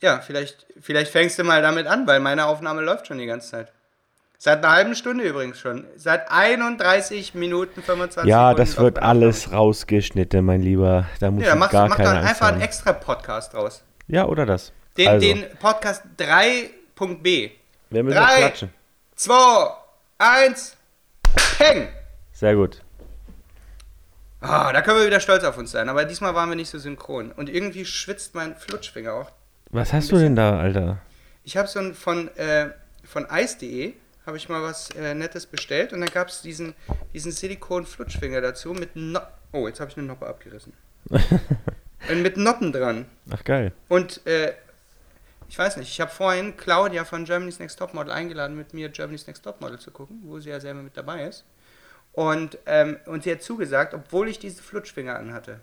Ja, vielleicht, vielleicht fängst du mal damit an, weil meine Aufnahme läuft schon die ganze Zeit. Seit einer halben Stunde übrigens schon. Seit 31 Minuten 25 Ja, Sekunden das wird alles rausgeschnitten, mein Lieber. Da muss Ja, ich mach, gar mach keine dann einfach einen extra Podcast draus. Ja, oder das. Den, also, den Podcast 3.b. wir müssen drei. klatschen. 2, 1, peng! Sehr gut. Ah, da können wir wieder stolz auf uns sein. Aber diesmal waren wir nicht so synchron. Und irgendwie schwitzt mein Flutschfinger auch. Was hast du denn da, Alter? Ich habe so ein von, äh, von Eis.de habe ich mal was äh, Nettes bestellt und dann gab es diesen, diesen Silikon-Flutschfinger dazu mit no Oh, jetzt habe ich eine Noppe abgerissen. und mit Noppen dran. Ach, geil. Und äh, ich weiß nicht, ich habe vorhin Claudia von Germany's Next Topmodel eingeladen, mit mir Germany's Next Topmodel zu gucken, wo sie ja selber mit dabei ist. Und, ähm, und sie hat zugesagt, obwohl ich diese Flutschfinger anhatte.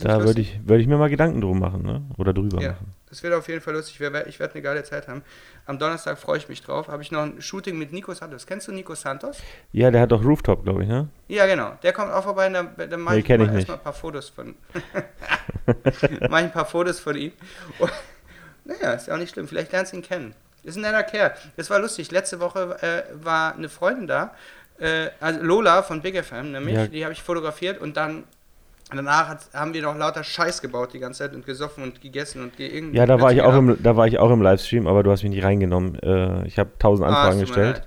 Da würde ich, würd ich mir mal Gedanken drum machen, ne? Oder drüber Ja, machen. das wird auf jeden Fall lustig. Ich werde eine geile Zeit haben. Am Donnerstag freue ich mich drauf. Habe ich noch ein Shooting mit Nico Santos. Kennst du Nico Santos? Ja, der hat doch Rooftop, glaube ich, ne? Ja, genau. Der kommt auch vorbei und dann, dann mache Nee, ich mal erstmal ein paar Fotos von. mache ich ein paar Fotos von ihm. Und, naja, ist ja auch nicht schlimm. Vielleicht lernst du ihn kennen. Ist ein netter Kerl. Das war lustig. Letzte Woche äh, war eine Freundin da. Äh, also Lola von Big FM, nämlich. Ja. Die habe ich fotografiert und dann. Danach hat, haben wir noch lauter Scheiß gebaut die ganze Zeit und gesoffen und gegessen und ge irgendwie. Ja, da war ich auch im, da war ich auch im Livestream, aber du hast mich nicht reingenommen. Äh, ich habe tausend Ah, Anfragen mir gestellt.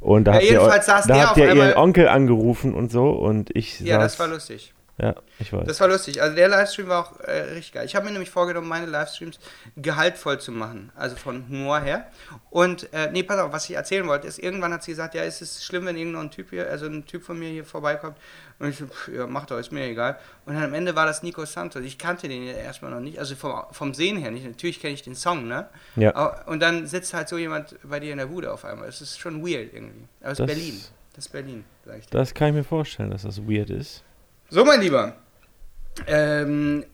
Und da Ja, habt ihr, da habt ihr ihren Onkel angerufen und so und ich Ja, saß, das war lustig. Ja, ich weiß. Das war lustig. Also der Livestream war auch äh, richtig geil. Ich habe mir nämlich vorgenommen, meine Livestreams gehaltvoll zu machen. Also von Humor her. Und, äh, nee, pass auf, was ich erzählen wollte, ist, irgendwann hat sie gesagt, ja, ist es schlimm, wenn irgendein Typ hier, also ein Typ von mir hier vorbeikommt. Und ich so, pff, ja, mach doch, ist mir egal. Und dann am Ende war das Nico Santos. Ich kannte den ja erstmal noch nicht, also vom, vom Sehen her nicht. Natürlich kenne ich den Song, ne? Ja. Aber- Und dann sitzt halt so jemand bei dir in der Bude auf einmal. Das ist schon weird irgendwie. Aber es ist Berlin. Das ist Berlin, vielleicht. Das kann ich mir vorstellen, dass das weird ist. So, mein Lieber. Ähm,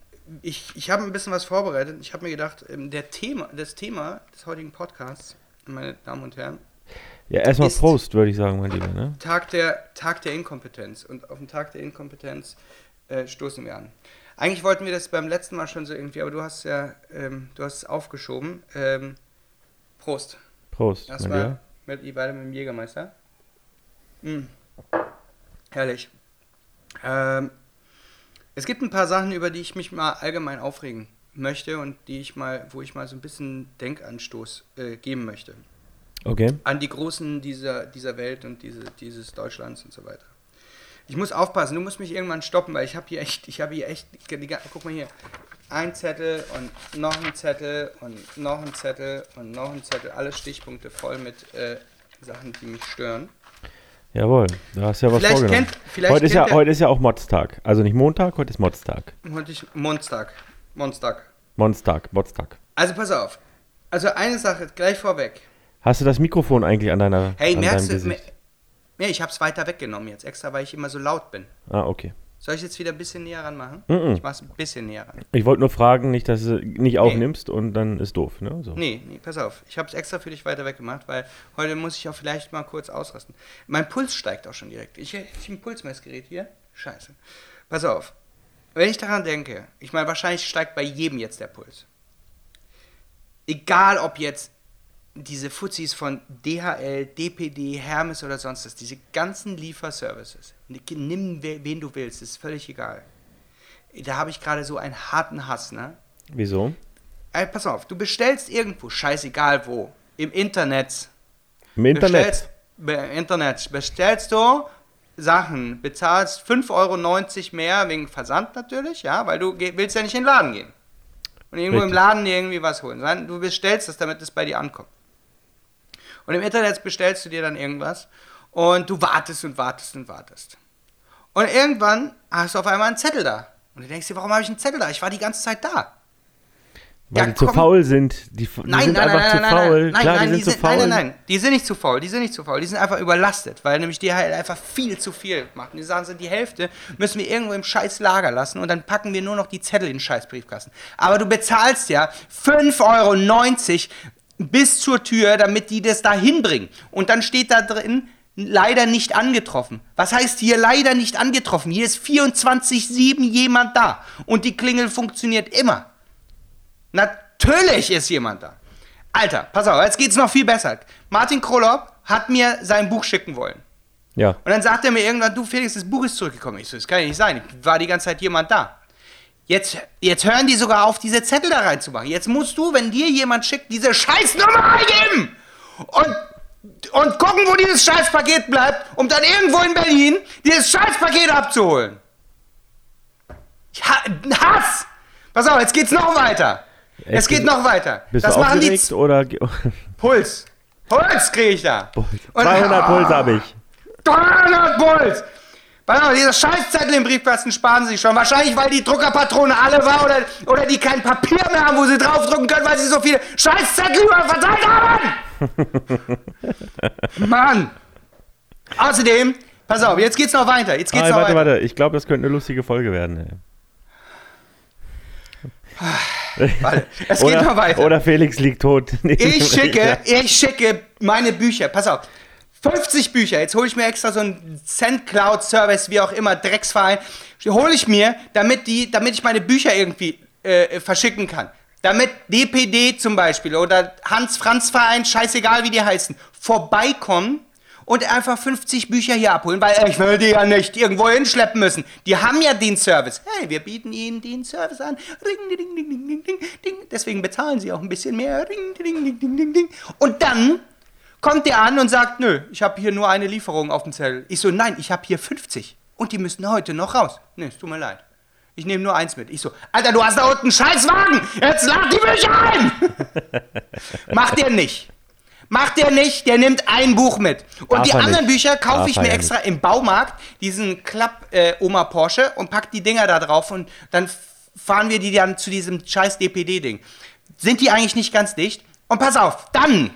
ich ich habe ein bisschen was vorbereitet. Ich habe mir gedacht, ähm, der Thema, das Thema des heutigen Podcasts, meine Damen und Herren, Ja, erstmal Prost, würde ich sagen, mein Lieber, ne? Tag der, Tag der Inkompetenz. Und auf den Tag der Inkompetenz äh, stoßen wir an. Eigentlich wollten wir das beim letzten Mal schon so irgendwie, aber du hast ja, ähm, du hast es aufgeschoben. Ähm, Prost. Prost, Erstmal mit ihr beide mit dem Jägermeister. Mm. Herrlich. Ähm, es gibt ein paar Sachen, über die ich mich mal allgemein aufregen möchte und die ich mal, wo ich mal so ein bisschen Denkanstoß äh, geben möchte. Okay. An die Großen dieser, dieser Welt und diese, dieses Deutschlands und so weiter. Ich muss aufpassen, du musst mich irgendwann stoppen, weil ich habe hier echt, ich habe hier echt, die, die, guck mal hier, ein Zettel und noch ein Zettel und noch ein Zettel und noch ein Zettel, alle Stichpunkte voll mit äh, Sachen, die mich stören. Jawohl, du hast ja was Vielleicht vorgenommen. kennt- vielleicht heute, ist ja, heute ist ja auch Modstag. Also nicht Montag, heute ist Modstag. Heute ich Monstag. Monstag. Monstag, Modstag. Also pass auf. Also eine Sache gleich vorweg. Hast du das Mikrofon eigentlich an deiner Hey, an merkst du? Nee, ich habe es weiter weggenommen jetzt, extra weil ich immer so laut bin. Ah, okay. Soll ich jetzt wieder ein bisschen näher ranmachen? Mhm. Ich mach's ein bisschen näher ran. Ich wollte nur fragen, nicht, dass du nicht aufnimmst und dann ist doof, ne? So. Nee, nee, pass auf. Ich habe es extra für dich weiter weggemacht, weil heute muss ich auch vielleicht mal kurz ausrasten. Mein Puls steigt auch schon direkt. Ich habe ein Pulsmessgerät hier. Scheiße. Pass auf. Wenn ich daran denke, ich meine, wahrscheinlich steigt bei jedem jetzt der Puls. Egal ob jetzt diese Fuzis von DHL, DPD, Hermes oder sonst was, diese ganzen Lieferservices, nimm we- wen du willst, ist völlig egal. Da habe ich gerade so einen harten Hass, ne? Wieso? Ey, pass auf, du bestellst irgendwo, scheißegal wo, im Internet. Im Internet. Bestellst, be, Internet bestellst du Sachen, bezahlst 5,90 Euro mehr wegen Versand natürlich, ja, weil du willst ja nicht in den Laden gehen. Und irgendwo im Richtig. Laden dir irgendwie was holen, du bestellst es, damit es bei dir ankommt. Und im Internet bestellst du dir dann irgendwas und du wartest und wartest und wartest. Und irgendwann hast du auf einmal einen Zettel da. Und du denkst dir, warum habe ich einen Zettel da? Ich war die ganze Zeit da. Weil Ja, die zu komm. faul sind. Die, die Nein, sind nein, einfach nein, zu nein, nein, faul. nein, nein, Klar, nein, die sind die zu sind, faul. nein, nein, nein, die sind nicht zu faul, die sind nicht zu faul, die sind einfach überlastet, weil nämlich DHL einfach viel zu viel macht. Und die sagen, so, die Hälfte müssen wir irgendwo im scheiß Lager lassen und dann packen wir nur noch die Zettel in den scheiß Briefkasten. Aber du bezahlst ja 5,90 Euro bis zur Tür, damit die das da hinbringen. Und dann steht da drin, leider nicht angetroffen. Was heißt hier leider nicht angetroffen? Hier ist 24-7 jemand da und die Klingel funktioniert immer. Na, Natürlich ist jemand da. Alter, pass auf, jetzt geht's noch viel besser. Martin Krolop hat mir sein Buch schicken wollen. Ja. Und dann sagt er mir irgendwann, du Felix, das Buch ist zurückgekommen. Ich so, das kann ja nicht sein. War die ganze Zeit jemand da. Jetzt, jetzt hören die sogar auf, diese Zettel da reinzumachen. Jetzt musst du, wenn dir jemand schickt, diese Scheißnummer eingeben. Und, und gucken, wo dieses Scheißpaket bleibt, um dann irgendwo in Berlin dieses Scheißpaket abzuholen. Ha Hass! Pass auf, jetzt geht's noch weiter. Echt? Es geht noch weiter. Bist das du machen die Z- oder... Puls. Puls kriege ich da. Und- 200 Puls habe ich. 300 Puls! Pass auf, dieser Scheißzettel im Briefkasten sparen sie sich schon. Wahrscheinlich, weil die Druckerpatrone alle war oder, oder die kein Papier mehr haben, wo sie draufdrucken können, weil sie so viele Scheißzettel überall verteilt haben! Mann! Außerdem, pass auf, jetzt geht's noch weiter. Jetzt geht's Ah, noch warte, weiter. warte. Ich glaube, das könnte eine lustige Folge werden. Warte, es Oder, geht noch weiter. oder Felix liegt tot. Ich schicke, ich schicke meine Bücher. Pass auf. 50 Bücher. Jetzt hole ich mir extra so einen Sendcloud-Service, wie auch immer, Drecksverein. Hole ich mir, damit, die, damit ich meine Bücher irgendwie äh, verschicken kann. Damit DPD zum Beispiel oder Hans-Franz-Verein, scheißegal wie die heißen, vorbeikommen und einfach 50 Bücher hier abholen, weil ich will die ja nicht irgendwo hinschleppen müssen. Die haben ja den Service. Hey, wir bieten ihnen den Service an. Ring, ding, ding, ding, ding, ding. Deswegen bezahlen sie auch ein bisschen mehr. Ring, ding, ding, ding, ding, ding. Und dann kommt der an und sagt, nö, ich habe hier nur eine Lieferung auf dem Zettel. Ich so, nein, ich habe hier 50. Und die müssen heute noch raus. Nee, es tut mir leid. Ich nehme nur eins mit. Ich so, Alter, du hast da unten einen Scheißwagen. Jetzt lad die Bücher ein. Macht der nicht. Macht der nicht, der nimmt ein Buch mit. Und Darf die er anderen nicht. Bücher kaufe Darf ich mir extra im Baumarkt, diesen Klapp-Oma Porsche und pack die Dinger da drauf und dann fahren wir die dann zu diesem scheiß DPD-Ding. Sind die eigentlich nicht ganz dicht? Und pass auf, dann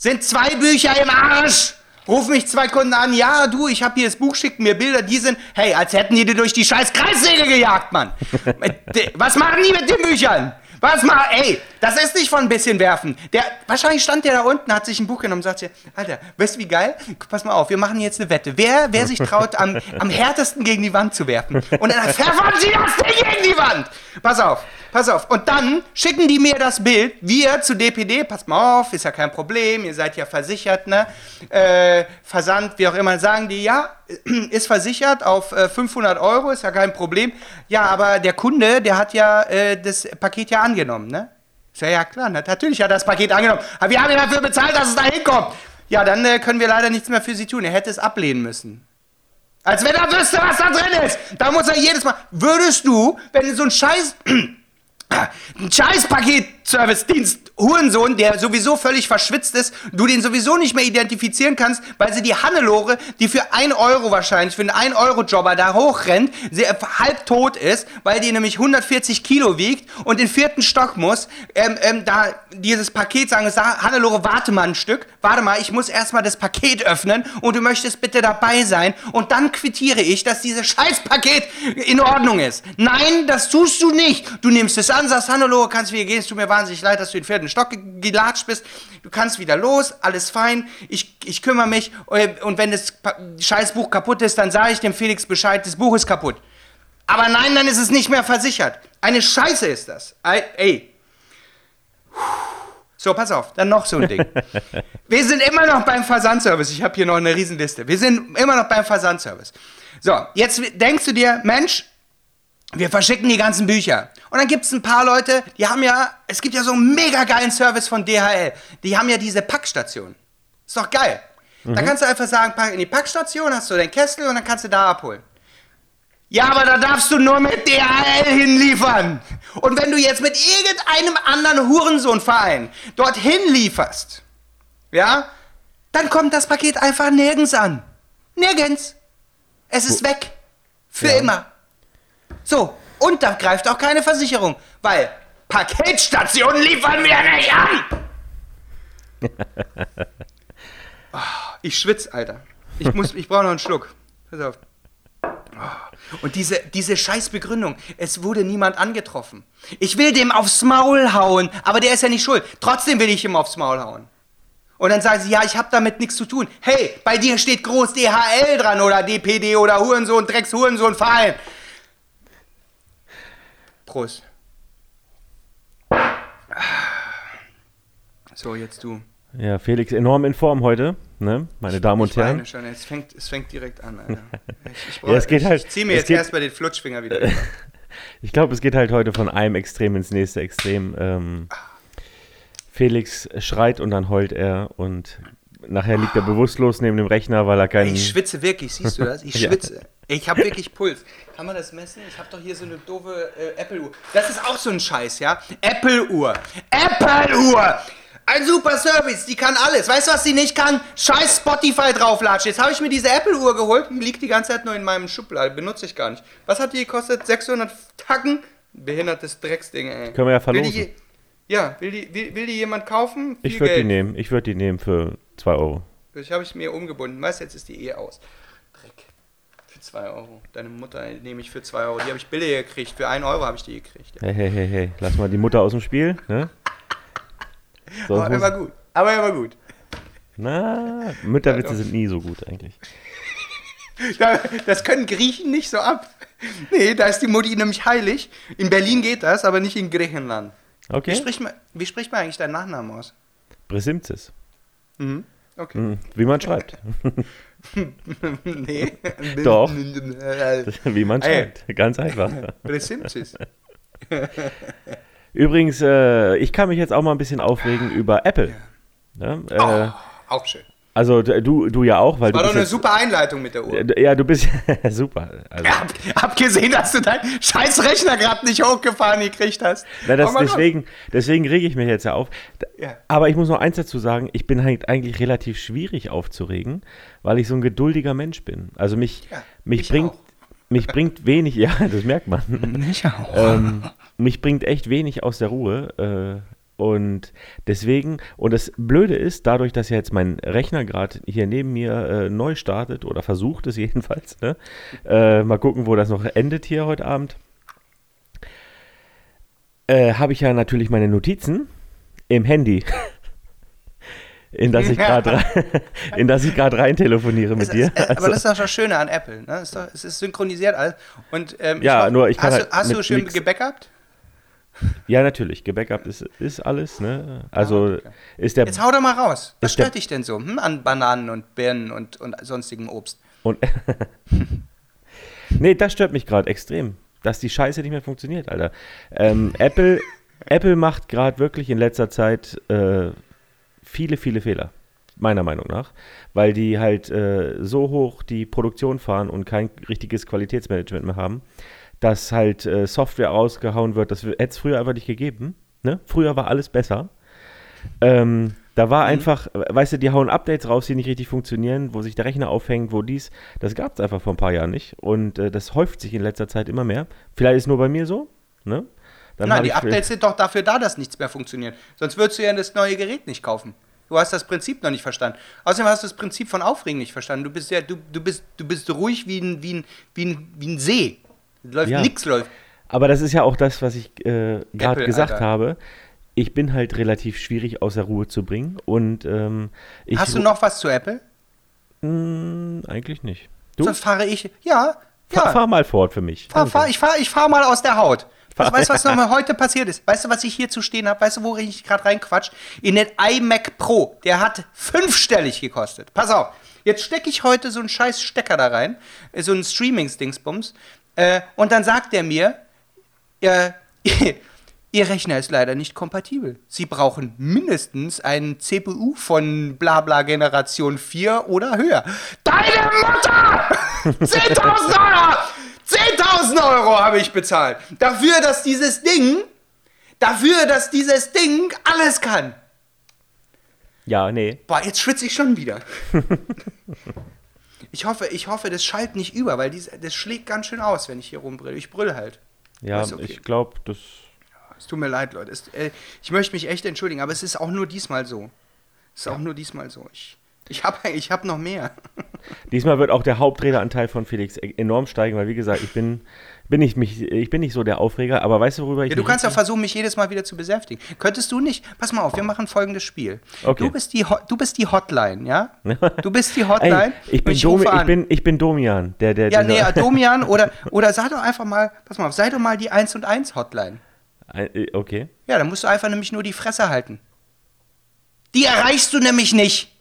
sind zwei Bücher im Arsch. Rufen mich zwei Kunden an, ja, du, ich habe hier das Buch, schicken mir Bilder, die sind, hey, als hätten die dir durch die scheiß Kreissäge gejagt, Mann. Was machen die mit den Büchern? Was mal, ey, das ist nicht von ein bisschen werfen. Der, wahrscheinlich stand der da unten, hat sich ein Buch genommen und sagt Alter, weißt du wie geil? Pass mal auf, wir machen jetzt eine Wette. Wer, wer sich traut, am, am härtesten gegen die Wand zu werfen? Und dann pfeffern sie das Ding gegen die Wand. Pass auf, pass auf. Und dann schicken die mir das Bild, wir zu DPD, pass mal auf, ist ja kein Problem, ihr seid ja versichert, ne? Äh, Versand, wie auch immer, sagen die, ja, ist versichert auf äh, 500 Euro, ist ja kein Problem. Ja, aber der Kunde, der hat ja äh, das Paket ja angenommen, ne? Ist ja, ja klar, na, natürlich hat er das Paket angenommen. Aber wir haben ja dafür bezahlt, dass es da hinkommt. Ja, dann äh, können wir leider nichts mehr für sie tun. Er hätte es ablehnen müssen. Als wenn er wüsste, was da drin ist. Da muss er jedes Mal. Würdest du, wenn so ein Scheiß. ein Scheiß-Paket-Service-Dienst Hurensohn, der sowieso völlig verschwitzt ist, du den sowieso nicht mehr identifizieren kannst, weil sie die Hannelore, die für 1 Euro wahrscheinlich, für einen 1-Euro-Jobber da hochrennt, sie halb tot ist, weil die nämlich 140 Kilo wiegt und den vierten Stock muss, ähm, ähm, da dieses Paket sagen, sag, Hannelore, warte mal ein Stück, warte mal, ich muss erstmal das Paket öffnen und du möchtest bitte dabei sein und dann quittiere ich, dass dieses Scheißpaket in Ordnung ist. Nein, das tust du nicht. Du nimmst es an, sagst, Hannelore, kannst wieder gehen, es tut mir wahnsinnig leid, dass du den vierten Stock ge- gelatscht bist. Du kannst wieder los, alles fein, ich, ich kümmere mich äh, und wenn das Scheißbuch kaputt ist, dann sage ich dem Felix Bescheid, das Buch ist kaputt. Aber nein, dann ist es nicht mehr versichert. Eine Scheiße ist das. Ey. So, pass auf, dann noch so ein Ding. Wir sind immer noch beim Versandservice. Ich habe hier noch eine Riesenliste. Wir sind immer noch beim Versandservice. So, jetzt denkst du dir, Mensch, wir verschicken die ganzen Bücher. Und dann gibt es ein paar Leute, die haben ja, es gibt ja so einen mega geilen Service von DHL. Die haben ja diese Packstation. Ist doch geil. Da kannst du einfach sagen, pack in die Packstation, hast du deinen Kessel und dann kannst du da abholen. Ja, aber da darfst du nur mit DHL hinliefern. Und wenn du jetzt mit irgendeinem anderen Hurensohnverein dorthin lieferst, ja, dann kommt das Paket einfach nirgends an. Nirgends. Es ist weg. Für Ja. immer. So, und da greift auch keine Versicherung, weil Paketstationen liefern wir nicht an. Ah, ich schwitz, Alter. Ich, muss, ich brauche noch einen Schluck. Pass auf. Ah, Und diese, diese Scheißbegründung, es wurde niemand angetroffen. Ich will dem aufs Maul hauen, aber der ist ja nicht schuld. Trotzdem will ich ihm aufs Maul hauen. Und dann sagen sie, ja, ich habe damit nichts zu tun. Hey, bei dir steht groß DHL dran oder DPD oder Hurensohn, Drecks Hurensohn, Verein. Prost. So, jetzt du. Ja, Felix enorm in Form heute, ne? Meine Damen und ich Herren. Schon. Es, fängt, es fängt direkt an, Alter. Ich, ich, Ja, es geht ich, halt- ich zieh mir jetzt geht- erstmal den Flutschfinger wieder. Ich glaube, es geht halt heute von einem Extrem ins nächste Extrem. Ähm, Felix schreit und dann heult er und nachher liegt er bewusstlos neben dem Rechner, weil er keinen. Ich schwitze wirklich, siehst du das? Ich Ja. schwitze. Ich habe wirklich Puls. Kann man das messen? Ich habe doch hier so eine doofe äh, Apple-Uhr. Das ist auch so ein Scheiß, ja? Apple-Uhr. Apple-Uhr! Ein super Service, die kann alles. Weißt du, was sie nicht kann? Scheiß Spotify drauflatschen. Jetzt habe ich mir diese Apple-Uhr geholt, die liegt die ganze Zeit nur in meinem Schublade, benutze ich gar nicht. Was hat die gekostet? 600 Tacken? Behindertes Drecksding, ey. Können wir ja Will die, verlosen. ja, will die, will, will die jemand kaufen? Viel Ich würde die nehmen. Ich würde die nehmen für 2 Euro. Ich habe ich mir umgebunden. Weißt du, jetzt ist die eh aus. Dreck. Für 2 Euro. Deine Mutter nehme ich für 2 Euro. Die habe ich billiger gekriegt. Für 1 Euro habe ich die gekriegt. Hey, hey, hey, hey. Lass mal die Mutter aus dem Spiel. Ne? So, Aber er war gut. Aber er war gut. na, Mütterwitze Ja, sind nie so gut eigentlich. Da- Das können Griechen nicht so ab. Nee, da ist die Mutti nämlich heilig. In Berlin geht das, aber nicht in Griechenland. Wie, Okay. spricht man, wie spricht man eigentlich deinen Nachnamen aus? Bresimzis. Mhm. Okay. Hm, Wie man schreibt. nee. Doch. Äh, Wie man Ey. schreibt. Ganz einfach. Übrigens, äh, ich kann mich jetzt auch mal ein bisschen aufregen über Apple. Ne? Äh, Oh, auch schön. Also du, du ja auch, weil War du doch bist eine jetzt, super Einleitung mit der Uhr. Ja, du bist super. Also, Hab, hab gesehen, dass du deinen scheiß Rechner gerade nicht hochgefahren gekriegt hast. na, das, Oh deswegen, deswegen rege ich mich jetzt ja auf. Ja. Aber ich muss noch eins dazu sagen, ich bin halt eigentlich relativ schwierig aufzuregen, weil ich so ein geduldiger Mensch bin. Also mich, Ja, mich ich bringt auch. mich bringt wenig, ja, das merkt man. Ich auch. ähm, mich bringt echt wenig aus der Ruhe. Äh, und deswegen, und das Blöde ist, dadurch, dass ja jetzt mein Rechner gerade hier neben mir äh, neu startet, oder versucht es jedenfalls, ne? äh, mal gucken, wo das noch endet hier heute Abend, äh, habe ich ja natürlich meine Notizen im Handy. In das ich gerade rein, in das ich gerade rein telefoniere mit Es dir. ist, äh, aber Also- das ist doch das Schöne an Apple. Ne? Es, ist doch, es ist synchronisiert alles. Und, ähm, Ja, hoffe- nur ich kann hast, halt du, hast du schön nix- gebackupt? Ja, natürlich. Gebackupt ist, ist alles, ne? Also Ah, okay. ist der Jetzt hau doch mal raus. Was stört dich denn so hm, an Bananen und Birnen und, und sonstigem Obst? und Nee, das stört mich gerade extrem, dass die Scheiße nicht mehr funktioniert, Alter. Ähm, Apple, Apple macht gerade wirklich in letzter Zeit äh, viele, viele Fehler, meiner Meinung nach, weil die halt äh, so hoch die Produktion fahren und kein richtiges Qualitätsmanagement mehr haben, dass halt äh, Software rausgehauen wird. Das hätte es früher einfach nicht gegeben. Ne? Früher war alles besser. Ähm, da war einfach, äh, weißt du, die hauen Updates raus, die nicht richtig funktionieren, wo sich der Rechner aufhängt, wo dies, das gab es einfach vor ein paar Jahren nicht. Und äh, das häuft sich in letzter Zeit immer mehr. Vielleicht ist nur bei mir so, ne? Dann Nein, die Updates sind doch dafür da, dass nichts mehr funktioniert. Sonst würdest du ja das neue Gerät nicht kaufen. Du hast das Prinzip noch nicht verstanden. Außerdem hast du das Prinzip von Aufregen nicht verstanden. Du bist ja, du, du bist, du bist ruhig wie ein, wie ein, wie ein, wie ein See. Läuft, Ja. nix läuft. Aber das ist ja auch das, was ich äh, gerade gesagt Alter. habe. Ich bin halt relativ schwierig aus der Ruhe zu bringen. Und ähm. Hast du noch was zu Apple? Mh, eigentlich nicht. Du? Sonst fahre ich. Ja, Fahr, ja. fahr mal fort für mich. Fahr, fahr, ich fahre ich fahr mal aus der Haut. Was, weißt du, was nochmal heute passiert ist? Weißt du, was ich hier zu stehen habe? Weißt du, wo ich gerade reinquatsch? In den iMac Pro. Der hat fünfstellig gekostet. Pass auf. Jetzt stecke ich heute so einen scheiß Stecker da rein. äh, So einen Streamings-Dingsbums. Äh, und dann sagt er mir, äh, Ihr Rechner ist leider nicht kompatibel. Sie brauchen mindestens einen CPU von Blabla Generation 4 oder höher. Deine Mutter! 10.000 Euro! 10.000 Euro habe ich bezahlt. Dafür, dass dieses Ding, dafür, dass dieses Ding alles kann. Ja, nee. Boah, jetzt schwitze ich schon wieder. ich hoffe, ich hoffe, das schallt nicht über, weil dies, das schlägt ganz schön aus, wenn ich hier rumbrülle. Ich brüll halt. Ja, okay. ich glaube, das. Es tut mir leid, Leute. Es, äh, ich möchte mich echt entschuldigen, aber es ist auch nur diesmal so. Es ist auch nur diesmal so. Ich, ich habe ich hab noch mehr. Diesmal wird auch der Hauptredeanteil von Felix e- enorm steigen, weil wie gesagt, ich bin, bin nicht mich, ich bin nicht so der Aufreger, aber weißt du, worüber ich Ja, du kannst ja versuchen, mich jedes Mal wieder zu besänftigen. Könntest du nicht? Pass mal auf, wir machen folgendes Spiel. Okay. Du, bist die, du bist die Hotline, ja? Du bist die Hotline. Ey, ich bin, ich Domi, ich, bin, ich bin Domian, der, der, ja, nee, Domian oder, oder sag doch einfach mal, pass mal auf, sei doch mal die 1 und 1 Hotline. Äh, Okay. Ja, dann musst du einfach nämlich nur die Fresse halten. Die erreichst du nämlich nicht.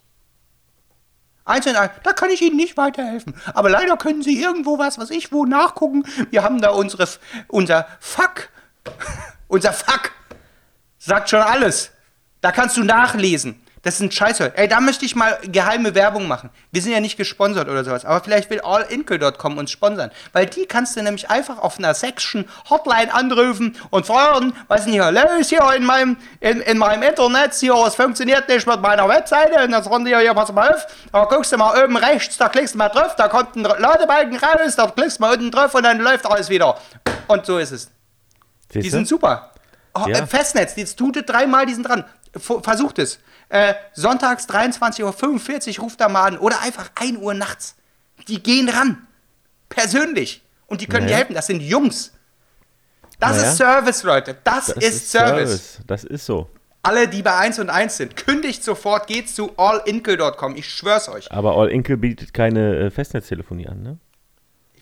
Eins und eins, da kann ich Ihnen nicht weiterhelfen. Aber leider können Sie irgendwo was, was ich wo nachgucken. Wir haben da unsere, unser Fuck. unser Fuck. Sagt schon alles. Da kannst du nachlesen. Das ist ein Scheiße. Ey, da möchte ich mal geheime Werbung machen. Wir sind ja nicht gesponsert oder sowas, aber vielleicht will allinkle.com uns sponsern. Weil die kannst du nämlich einfach auf einer Section Hotline anrufen und fragen, was ist denn hier los hier in meinem, in, in meinem Internet? Hier, es funktioniert nicht mit meiner Webseite. Und dann sagen die hier, pass mal auf, da guckst du mal oben rechts, da klickst du mal drauf, da kommt ein Ladebalken raus, da klickst du mal unten drauf und dann läuft alles wieder. Und so ist es. Siehst Die sind super. Oh, Ja. Festnetz, jetzt tut es dreimal, die sind dran. Versucht es. Äh, sonntags 23.45 Uhr ruft er mal an oder einfach 1 Uhr nachts. Die gehen ran. Persönlich. Und die können dir Naja. helfen. Das sind Jungs. Das Naja. ist Service, Leute. Das, Das ist, Service. Das ist so. Alle, die bei 1 und 1 sind, kündigt sofort, geht zu allinkle.com. Ich schwör's euch. Aber All Inkle bietet keine äh, Festnetztelefonie an, ne?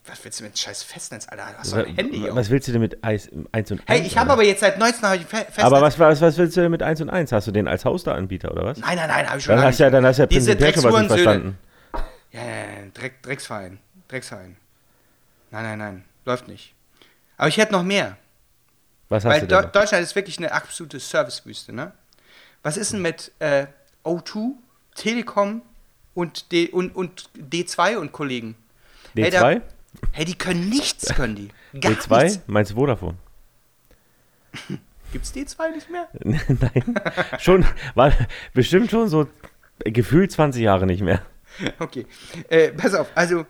Was willst du mit scheiß Festnetz, Alter? Du hast doch ein Handy hier. Was willst du denn mit 1 und 1? Hey, ich habe aber jetzt seit 19 habe ich Fe Festnetz. Aber was, was, was willst du denn mit 1 und 1? Hast du den als Hoster-Anbieter oder was? Nein, nein, nein, habe ich schon Dann hast, du ja, dann hast du ja prinzipiell schon was nicht verstanden. Ja, ja, ja, Dreck, Drecksverein. Drecksverein. Nein, nein, nein. Läuft nicht. Aber ich hätte noch mehr. Was hast Weil du denn noch? Deutschland ist wirklich eine absolute Servicewüste, ne? Was ist denn mit äh, O2, Telekom und, D und, und D2 und Kollegen? Hey, da- D2? Hey, die können nichts, können die. Gar D2? nichts. Meinst du Vodafone? Gibt's D2 nicht mehr? Nein. schon, war bestimmt schon so äh, gefühlt 20 Jahre nicht mehr. Okay. Äh, pass auf, also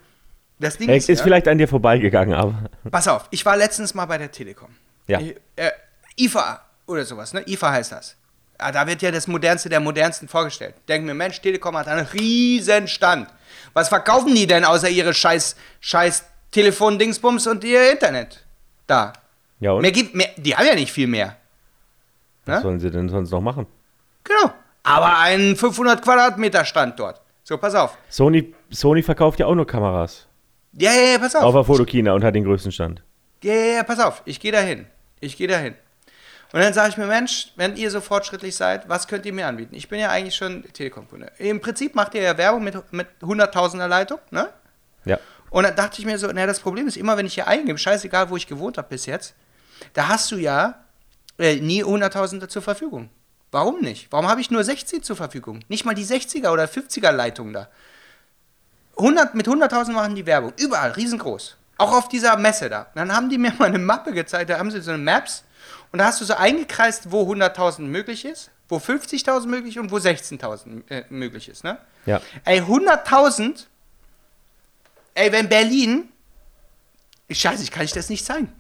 das Ding Er ist, ist ja, vielleicht an dir vorbeigegangen, aber. pass auf, ich war letztens mal bei der Telekom. Ja. Äh, äh, IFA oder sowas, ne? IFA heißt das. Ja, da wird ja das Modernste der Modernsten vorgestellt. Denk mir, Mensch, Telekom hat einen riesen Stand. Was verkaufen die denn außer ihre scheiß, scheiß Telefon-Dingsbums und ihr Internet? Da. Ja, und? Mehr gibt, mehr, die haben ja nicht viel mehr. Was ne? sollen sie denn sonst noch machen? Genau. Aber einen 500 Quadratmeter Stand dort. So, pass auf. Sony, Sony verkauft ja auch nur Kameras. Ja, ja, ja, pass auf. Auf der Fotokina und hat den größten Stand. Ja, ja, ja, pass auf, ich gehe dahin. Ich gehe dahin. Und dann sage ich mir, Mensch, wenn ihr so fortschrittlich seid, was könnt ihr mir anbieten? Ich bin ja eigentlich schon Telekom-Kunde. Im Prinzip macht ihr ja Werbung mit, mit 100.000er Leitung, ne? Ja. Und dann dachte ich mir so, naja, das Problem ist immer, wenn ich hier eingebe, scheißegal, wo ich gewohnt habe bis jetzt, da hast du ja äh, nie 100.000er zur Verfügung. Warum nicht? Warum habe ich nur 60 zur Verfügung? Nicht mal die 60er oder 50er Leitung da. 100, mit 100.000 machen die Werbung. Überall, riesengroß. Auch auf dieser Messe da. Dann haben die mir mal eine Mappe gezeigt, da haben sie so eine Maps und da hast du so eingekreist, wo 100.000 möglich ist, wo 50.000 möglich und wo 16.000 äh, möglich ist, ne? Ja. Ey, 100.000, ey, wenn Berlin, scheiße, ich kann ich das nicht zeigen.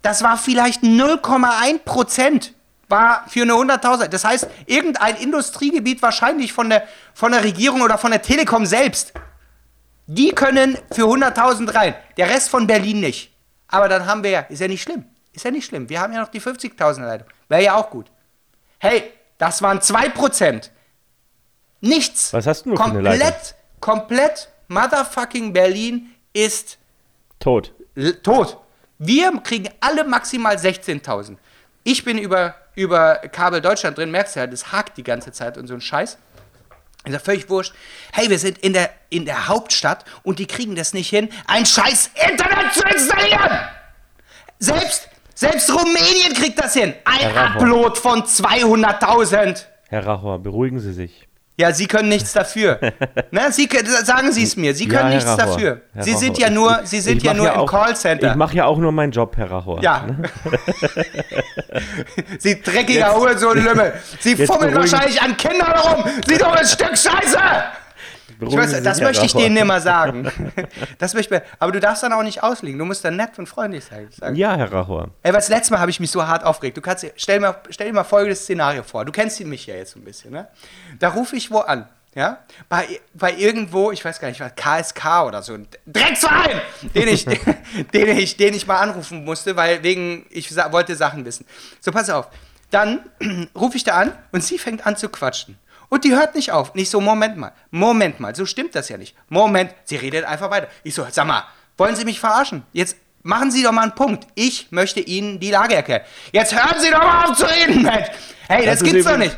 Das war vielleicht 0,1 Prozent war für eine 100.000. Das heißt, irgendein Industriegebiet wahrscheinlich von der, von der Regierung oder von der Telekom selbst. Die können für 100.000 rein. Der Rest von Berlin nicht. Aber dann haben wir ja, ist ja nicht schlimm. Ist ja nicht schlimm. Wir haben ja noch die 50.000 Leitung. Wäre ja auch gut. Hey, das waren 2%. Nichts. Was hast du nur für eine komplett, Leitung? komplett motherfucking Berlin ist Tot. tot. Wir kriegen alle maximal 16.000. Ich bin über, über Kabel Deutschland drin, merkst du ja, das hakt die ganze Zeit und so ein Scheiß. Ist ja völlig wurscht. Hey, wir sind in der, in der Hauptstadt und die kriegen das nicht hin, ein scheiß Internet zu installieren! Selbst, selbst Rumänien kriegt das hin. Ein. Upload von 200.000. Herr Rachor, beruhigen Sie sich. Ja, Sie können nichts dafür. Na, Sie, können- sagen Sie es mir. Sie Ja, können Herr nichts Rachor. dafür. Herr Sie sind Rachor, ja nur, Sie sind ich ja nur im auch- Callcenter. Ich mache ja auch nur meinen Job, Herr Rachor. Ja. Ne? Sie dreckiger Jetzt- Hurensohn-Lümmel. Sie fummeln wahrscheinlich an Kindern rum. Sie dummes Stück Scheiße. Ich weiß, das möchte ich denen immer sagen. Das möchte ich, aber du darfst dann auch nicht auslegen. Du musst dann nett und freundlich sein. sagen. Ja, Herr Rachor. Ey, was letztes Mal habe ich mich so hart aufgeregt. Du kannst, dir- stell, mir, stell dir mal folgendes Szenario vor. Du kennst mich ja jetzt ein bisschen, ne? Da rufe ich wo an, ja? Bei, bei irgendwo, ich weiß gar nicht, was, KSK oder so, ein Drecksverein, den ich, den ich, den ich mal anrufen musste, weil wegen, ich sa wollte Sachen wissen. So, pass auf. Dann rufe ich da an und sie fängt an zu quatschen. Und die hört nicht auf. Nicht so, Moment mal, Moment mal, so stimmt das ja nicht. Moment, sie redet einfach weiter. Ich so, sag mal, wollen Sie mich verarschen? Jetzt machen Sie doch mal einen Punkt. Ich möchte Ihnen die Lage erklären. Jetzt hören Sie doch mal auf zu reden, Mensch. Hey, das, Das gibt's doch nicht.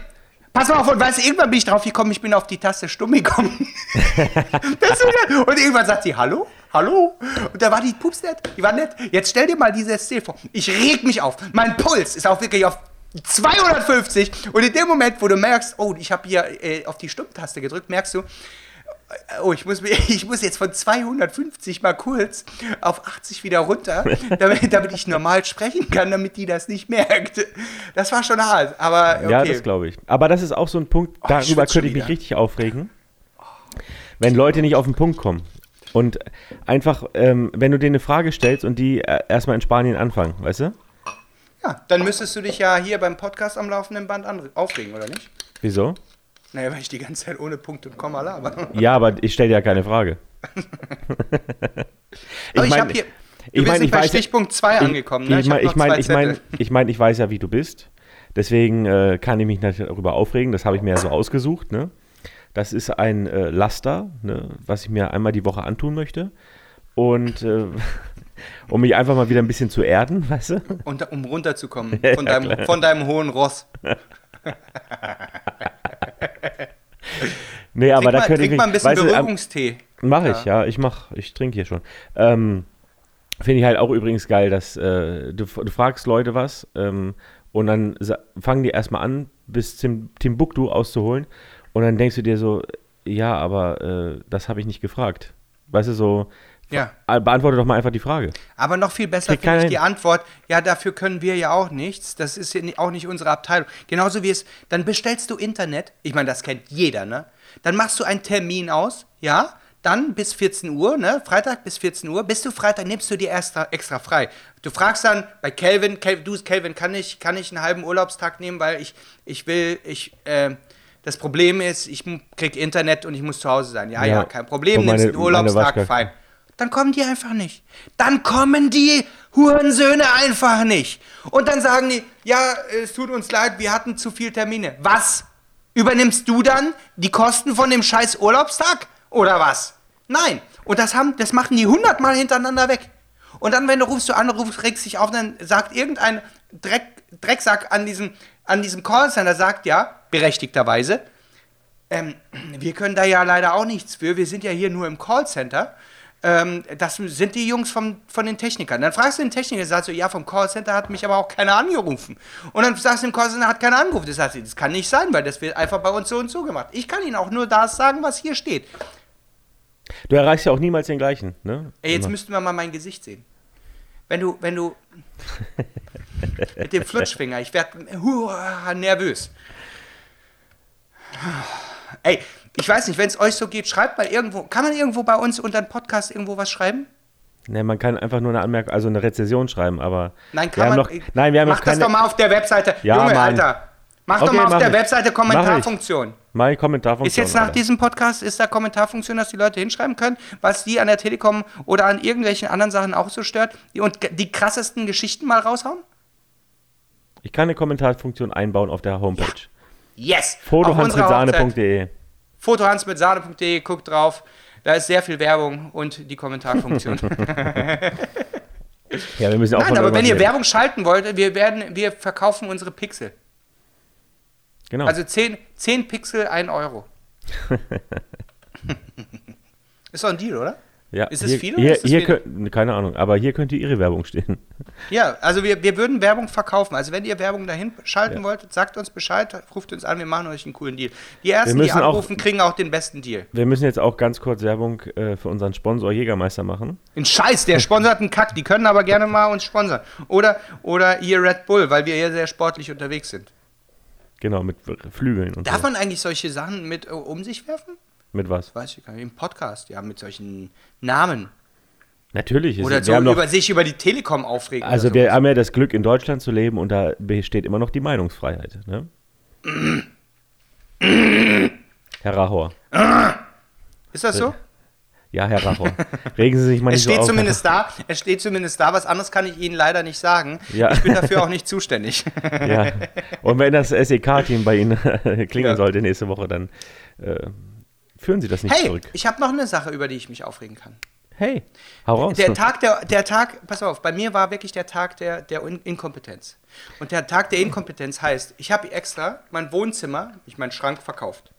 Pass mal auf, und weißt du, irgendwann bin ich drauf gekommen, ich bin auf die Taste stumm gekommen. Wieder- und irgendwann sagt sie, hallo? Hallo? Und da war die Pups nett, die war nett. Jetzt stell dir mal diese Szene vor. Ich reg mich auf. Mein Puls ist auch wirklich auf 250. Und in dem Moment, wo du merkst, oh, ich habe hier äh, auf die Stummtaste gedrückt, merkst du, oh, ich muss, ich muss jetzt von 250 mal kurz auf 80 wieder runter, damit, damit ich normal sprechen kann, damit die das nicht merkt. Das war schon hart, aber okay. Ja, das glaube ich. Aber das ist auch so ein Punkt, ich darüber könnte ich mich richtig aufregen, wenn Leute nicht auf den Punkt kommen. Und einfach, ähm, wenn du denen eine Frage stellst und die äh, erstmal in Spanien anfangen, weißt du? Ja, dann müsstest du dich ja hier beim Podcast am laufenden Band aufregen, oder nicht? Wieso? Naja, weil ich die ganze Zeit ohne Punkt und Komma laber. Ja, aber ich stelle dir ja keine Frage. Aber ich, mein- habe hier. ich wir mein, ich bei weiß- Stichpunkt 2 angekommen, ne? Ich meine, ich zwei ich Zettel. ich, mein, ich weiß ja, wie du bist. Deswegen äh, kann ich mich natürlich darüber aufregen. Das habe ich mir ja so ausgesucht. Ne? Das ist ein äh, Laster, ne? was ich mir einmal die Woche antun möchte. Und äh, um mich einfach mal wieder ein bisschen zu erden, weißt du? Und, um runterzukommen Ja, von, deinem, klar. von deinem hohen Ross. Nee, aber trink da mal, könnte ich mich. mal ein bisschen weißt Beruhigungstee. Mache ich, ja. Ich mach, ich trinke hier schon. Ähm, Finde ich halt auch übrigens geil, dass äh, du, du fragst Leute was ähm, und dann fangen die erstmal an, bis Tim, Timbuktu auszuholen und dann denkst du dir so, ja, aber äh, das habe ich nicht gefragt. Weißt du, so, Ja. äh, beantworte doch mal einfach die Frage. Aber noch viel besser finde ich die. Antwort, ja, dafür können wir ja auch nichts. Das ist ja auch nicht unsere Abteilung. Genauso wie es, dann bestellst du Internet, ich meine, das kennt jeder, ne? Dann machst du einen Termin aus, ja? Dann bis 14 Uhr, ne? Freitag bis 14 Uhr. Bis du Freitag nimmst du dir extra, extra frei. Du fragst dann bei Kelvin, Kel, du, Kelvin, kann ich, kann ich einen halben Urlaubstag nehmen, weil ich, ich will, ich, äh, das Problem ist, ich krieg Internet und ich muss zu Hause sein. Ja, ja, Ja. kein Problem, meine- nimmst einen Urlaubstag, fein. Dann kommen die einfach nicht. Dann kommen die Hurensöhne einfach nicht. Und dann sagen die, ja, es tut uns leid, wir hatten zu viele Termine. Was? Übernimmst du dann die Kosten von dem scheiß Urlaubstag? Oder was? Nein. Und das, haben, das machen die hundertmal hintereinander weg. Und dann, wenn du rufst du an, rufst, regst dich auf, dann sagt irgendein Dreck, Drecksack an diesem, an diesem Callcenter, sagt ja, berechtigterweise, ähm, wir können da ja leider auch nichts für. Wir sind ja hier nur im Callcenter. Ähm, das sind die Jungs vom, von den Technikern. Dann fragst du den Techniker, sagst du, ja, vom Callcenter hat mich aber auch keiner angerufen. Und dann sagst du, im Callcenter hat keiner angerufen. Das heißt, das kann nicht sein, weil das wird einfach bei uns so und so gemacht. Ich kann Ihnen auch nur das sagen, was hier steht. Du erreichst ja auch niemals den gleichen, ne? Ey, jetzt Immer. müssten wir mal mein Gesicht sehen. Wenn du, wenn du mit dem Flutschfinger, ich werde nervös. Ey, ich weiß nicht, wenn es euch so geht, schreibt mal irgendwo, kann man irgendwo bei uns unter den Podcast irgendwo was schreiben? Ne, man kann einfach nur eine Anmerkung, also eine Rezension schreiben, aber Nein, kann man. noch, nein, wir haben mach noch das keine, doch mal auf der Webseite. Ja, Junge, Mann. Alter. Mach doch Okay, mal auf der ich. Webseite Mach ich. Kommentarfunktion. Meine Kommentarfunktion. Ist jetzt nach Alter. diesem Podcast, ist da Kommentarfunktion, dass die Leute hinschreiben können, was die an der Telekom oder an irgendwelchen anderen Sachen auch so stört und die krassesten Geschichten mal raushauen? Ich kann eine Kommentarfunktion einbauen auf der Homepage. Yes! Auf unserer Hochzeit. Fotohansmitsahne.de. Guckt drauf. Da ist sehr viel Werbung und die Kommentarfunktion. Ja, wir müssen auch Nein, aber wenn ihr. Werbung schalten wollt, wir, werden, wir verkaufen unsere Pixel. Genau. Also 10, 10 Pixel, 1 Euro. ist doch ein Deal, oder? Ja, ist es hier, viel oder Hier, ist es hier könnt, keine Ahnung, aber hier könnte Ihre Werbung stehen. Ja, also wir, wir würden Werbung verkaufen. Also wenn ihr Werbung dahin schalten Ja. wolltet, sagt uns Bescheid, ruft uns an, wir machen euch einen coolen Deal. Die ersten, die müssen auch- anrufen, kriegen auch den besten Deal. Wir müssen jetzt auch ganz kurz Werbung äh, für unseren Sponsor Jägermeister machen. Ein Scheiß, der sponsert einen Kack. Die können aber gerne mal uns sponsern. Oder, oder ihr Red Bull, weil wir hier sehr sportlich unterwegs sind. Genau, mit Flügeln und Darf so. man eigentlich solche Sachen mit äh, um sich werfen? Mit was? Weiß ich gar nicht. Im Podcast, ja, mit solchen Namen. Natürlich. Ist, Oder so haben noch, über sich über die Telekom aufregen. also wir haben ja das Glück, in Deutschland zu leben und da besteht immer noch die Meinungsfreiheit. Ne? Herr Rachor. Ist das so? Ja, Herr Rachor. Regen Sie sich mal nicht Es steht so auf. zumindest da. Es steht zumindest da. Was anderes kann ich Ihnen leider nicht sagen. Ja. Ich bin dafür auch nicht zuständig. Ja. Und wenn das SEK-Team bei Ihnen klingeln Ja. sollte nächste Woche, dann äh, führen Sie das nicht Hey, zurück. ich habe noch eine Sache, über die ich mich aufregen kann. Hey, hau raus. Der Tag, der, der Tag, pass auf, bei mir war wirklich der Tag der, der In- Inkompetenz. Und der Tag der Inkompetenz heißt, ich habe extra mein Wohnzimmer, ich meinen Schrank verkauft.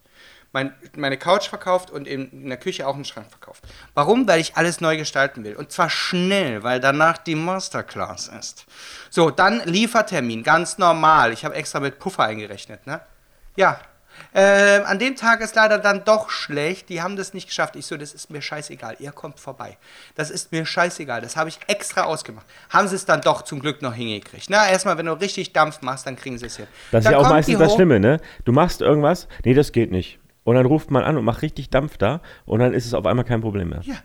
Mein, meine Couch verkauft und in, in der Küche auch einen Schrank verkauft. Warum? Weil ich alles neu gestalten will. Und zwar schnell, weil danach die Masterclass ist. So, dann Liefertermin, ganz normal. Ich habe extra mit Puffer eingerechnet, ne? Ja, äh, an dem Tag ist leider dann doch schlecht. Die haben das nicht geschafft. Ich so, das ist mir scheißegal. Ihr kommt vorbei. Das ist mir scheißegal. Das habe ich extra ausgemacht. Haben sie es dann doch zum Glück noch hingekriegt. Na, erstmal, wenn du richtig Dampf machst, dann kriegen sie es hin. Das dann ist ja auch meistens das. Schlimme, ne? Du machst irgendwas, nee, das geht nicht. Und dann ruft man an und macht richtig Dampf da und dann ist es auf einmal kein Problem mehr. Ja.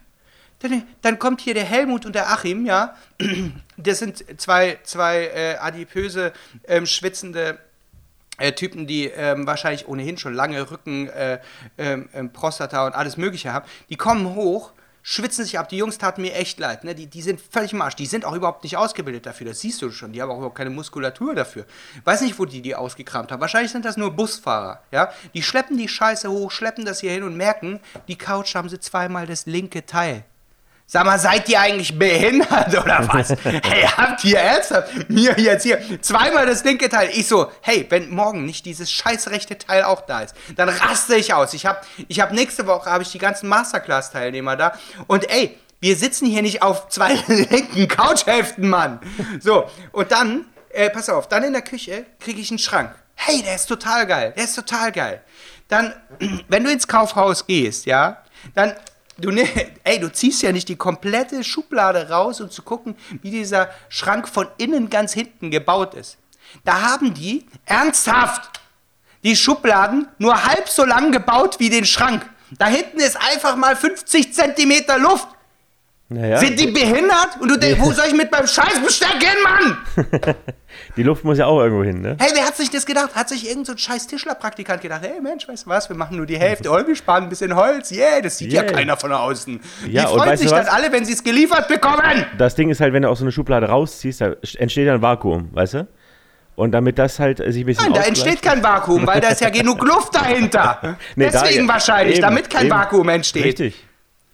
Dann, dann kommt hier der Helmut und der Achim, ja. Das sind zwei, zwei äh, adipöse, ähm, schwitzende äh, Typen, die ähm, wahrscheinlich ohnehin schon lange Rücken, äh, ähm, ähm, Prostata und alles Mögliche haben. Die kommen hoch, schwitzen sich ab. Die Jungs taten mir echt leid. Ne? Die, die sind völlig im Arsch. Die sind auch überhaupt nicht ausgebildet dafür. Das siehst du schon. Die haben auch überhaupt keine Muskulatur dafür. Weiß nicht, wo die die ausgekramt haben. Wahrscheinlich sind das nur Busfahrer. Ja? Die schleppen die Scheiße hoch, schleppen das hier hin und merken, die Couch haben sie zweimal das linke Teil. Sag mal, seid ihr eigentlich behindert oder was? hey, habt ihr ernsthaft mir jetzt hier zweimal das linke Teil? Ich so, hey, wenn morgen nicht dieses scheiß rechte Teil auch da ist, dann raste ich aus. Ich hab, ich hab nächste Woche habe ich die ganzen Masterclass-Teilnehmer da und ey, wir sitzen hier nicht auf zwei linken Couchhälften, Mann. So, und dann, äh, pass auf, dann in der Küche kriege ich einen Schrank. Hey, der ist total geil, der ist total geil. Dann, wenn du ins Kaufhaus gehst, ja, dann Du, ne, ey, du ziehst ja nicht die komplette Schublade raus, um zu gucken, wie dieser Schrank von innen ganz hinten gebaut ist. Da haben die ernsthaft die Schubladen nur halb so lang gebaut wie den Schrank. Da hinten ist einfach mal 50 Zentimeter Luft. Naja, Sind die behindert? Und du denkst, wo soll ich mit meinem Scheißbesteck hin, Mann? die Luft muss ja auch irgendwo hin, ne? Hey, wer hat sich das gedacht? Hat sich irgend so ein scheiß Tischlerpraktikant gedacht, hey Mensch, weißt du was, wir machen nur die Hälfte, oh, wir sparen ein bisschen Holz, yeah, das sieht ja Yeah. keiner von außen. Ja, die freuen sich dann alle, wenn sie es geliefert bekommen. Das Ding ist halt, wenn du aus so einer Schublade rausziehst, da entsteht ja ein Vakuum, weißt du? Und damit das halt sich ein bisschen Nein, da entsteht kein Vakuum, weil da ist ja genug Luft dahinter. Nee, da- Deswegen wahrscheinlich, eben, damit kein eben. Vakuum entsteht. Richtig.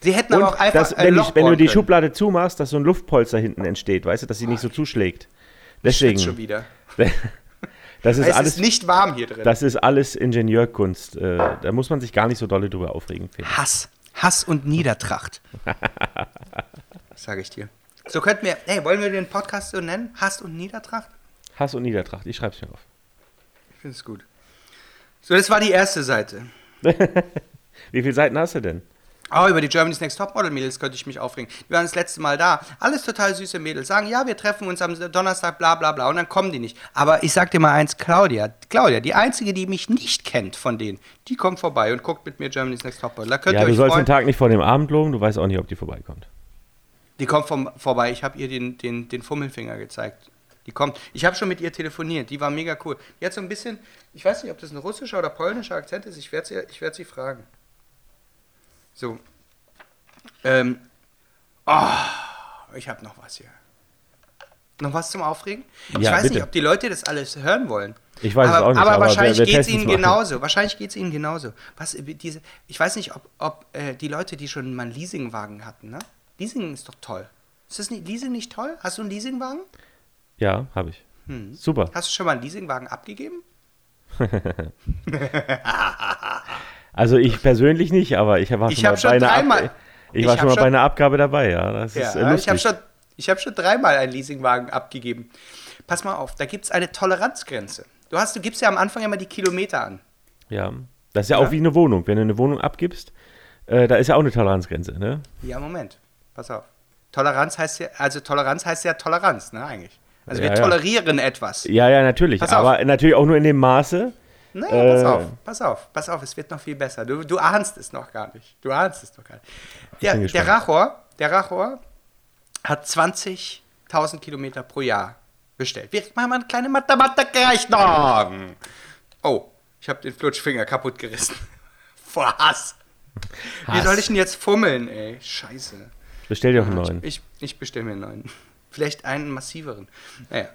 Sie hätten Und aber auch einfach dass, ein wenn, Loch die, wenn du die können. Schublade zumachst, dass so ein Luftpolster hinten entsteht, weißt du, dass sie nicht so zuschlägt. Deswegen. Schon wieder. Das ist Es alles, ist nicht warm hier drin. das ist alles Ingenieurkunst. Äh, da muss man sich gar nicht so dolle drüber aufregen, ich. Hass. Hass und Niedertracht. Sage ich dir. So könnten wir, hey, wollen wir den Podcast so nennen? Hass und Niedertracht? Hass und Niedertracht, ich schreib's mir auf. Ich finde es gut. So, das war die erste Seite. Wie viele Seiten hast du denn? Oh, über die Germany's Next Topmodel Mädels könnte ich mich aufregen. Die waren das letzte Mal da. Alles total süße Mädels. Sagen, ja, wir treffen uns am Donnerstag, bla bla bla. Und dann kommen die nicht. Aber ich sag dir mal eins, Claudia. Claudia, die einzige, die mich nicht kennt von denen, die kommt vorbei und guckt mit mir Germany's Next Topmodel. Da könnt Ja, ihr du euch sollst freuen. den Tag nicht vor dem Abend loben, du weißt auch nicht, ob die vorbeikommt. Die kommt vom, vorbei. Ich habe ihr den, den, den Fummelfinger gezeigt. Die kommt. Ich habe schon mit ihr telefoniert. Die war mega cool. Die hat so ein bisschen, ich weiß nicht, ob das ein russischer oder polnischer Akzent ist. Ich werde sie, ich werd sie fragen. So. Ähm. Oh, ich habe noch was hier. Noch was zum Aufregen? Ich Ja, weiß bitte. nicht, ob die Leute das alles hören wollen. Ich weiß es aber, auch nicht, Aber, aber wahrscheinlich geht es ihnen genauso. Wahrscheinlich geht es ihnen genauso. Was, diese, ich weiß nicht, ob, ob äh, die Leute, die schon mal einen Leasingwagen hatten, ne? Leasing ist doch toll. Ist das nicht, Leasing nicht toll? Hast du einen Leasingwagen? Ja, habe ich. Hm. Super. Hast du schon mal einen Leasingwagen abgegeben? Also ich persönlich nicht, aber ich war Ich schon mal hab schon bei einer, dreimal- Ab ich ich war schon mal schon- bei einer Abgabe dabei, ja. Das Ja, ist äh, ich habe schon, ich hab schon dreimal einen Leasingwagen abgegeben. Pass mal auf, da gibt es eine Toleranzgrenze. Du, hast, du gibst ja am Anfang immer die Kilometer an. ja. Das ist ja, Ja. auch wie eine Wohnung. Wenn du eine Wohnung abgibst, äh, da ist ja auch eine Toleranzgrenze, ne? Ja, Moment. Pass auf. Toleranz heißt ja, also Toleranz heißt ja Toleranz, ne, eigentlich. Also wir Ja, ja. tolerieren etwas. Ja, ja, natürlich. Pass auf. aber natürlich auch nur in dem Maße. Naja, Äh. pass auf, pass auf, pass auf, es wird noch viel besser. Du, du ahnst es noch gar nicht. Du ahnst es noch gar nicht. Der, der. Rachor, der Rachor hat 20.000 Kilometer pro Jahr bestellt. Wir machen mal eine kleine Mathematikrechnung. Oh, ich habe den Flutschfinger kaputt gerissen. Vor Hass. Wie Hass. soll ich denn jetzt fummeln, ey? Scheiße. Bestell dir auch einen neuen. Ich, ich bestelle mir einen neuen. Vielleicht einen massiveren. Naja.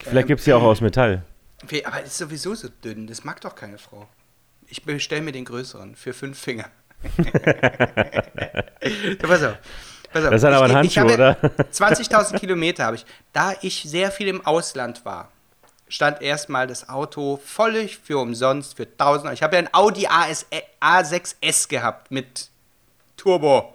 Vielleicht gibt es ja auch aus Metall. Aber ist sowieso so dünn. Das mag doch keine Frau. Ich bestelle mir den größeren für fünf Finger. so, pass auf. Pass auf. Das ist dann aber ein Handschuh, oder? 20.000 Kilometer habe ich. Da ich sehr viel im Ausland war, stand erstmal das Auto völlig für umsonst für 1000 Euro. Ich habe ja ein Audi AS, A6S gehabt mit Turbo.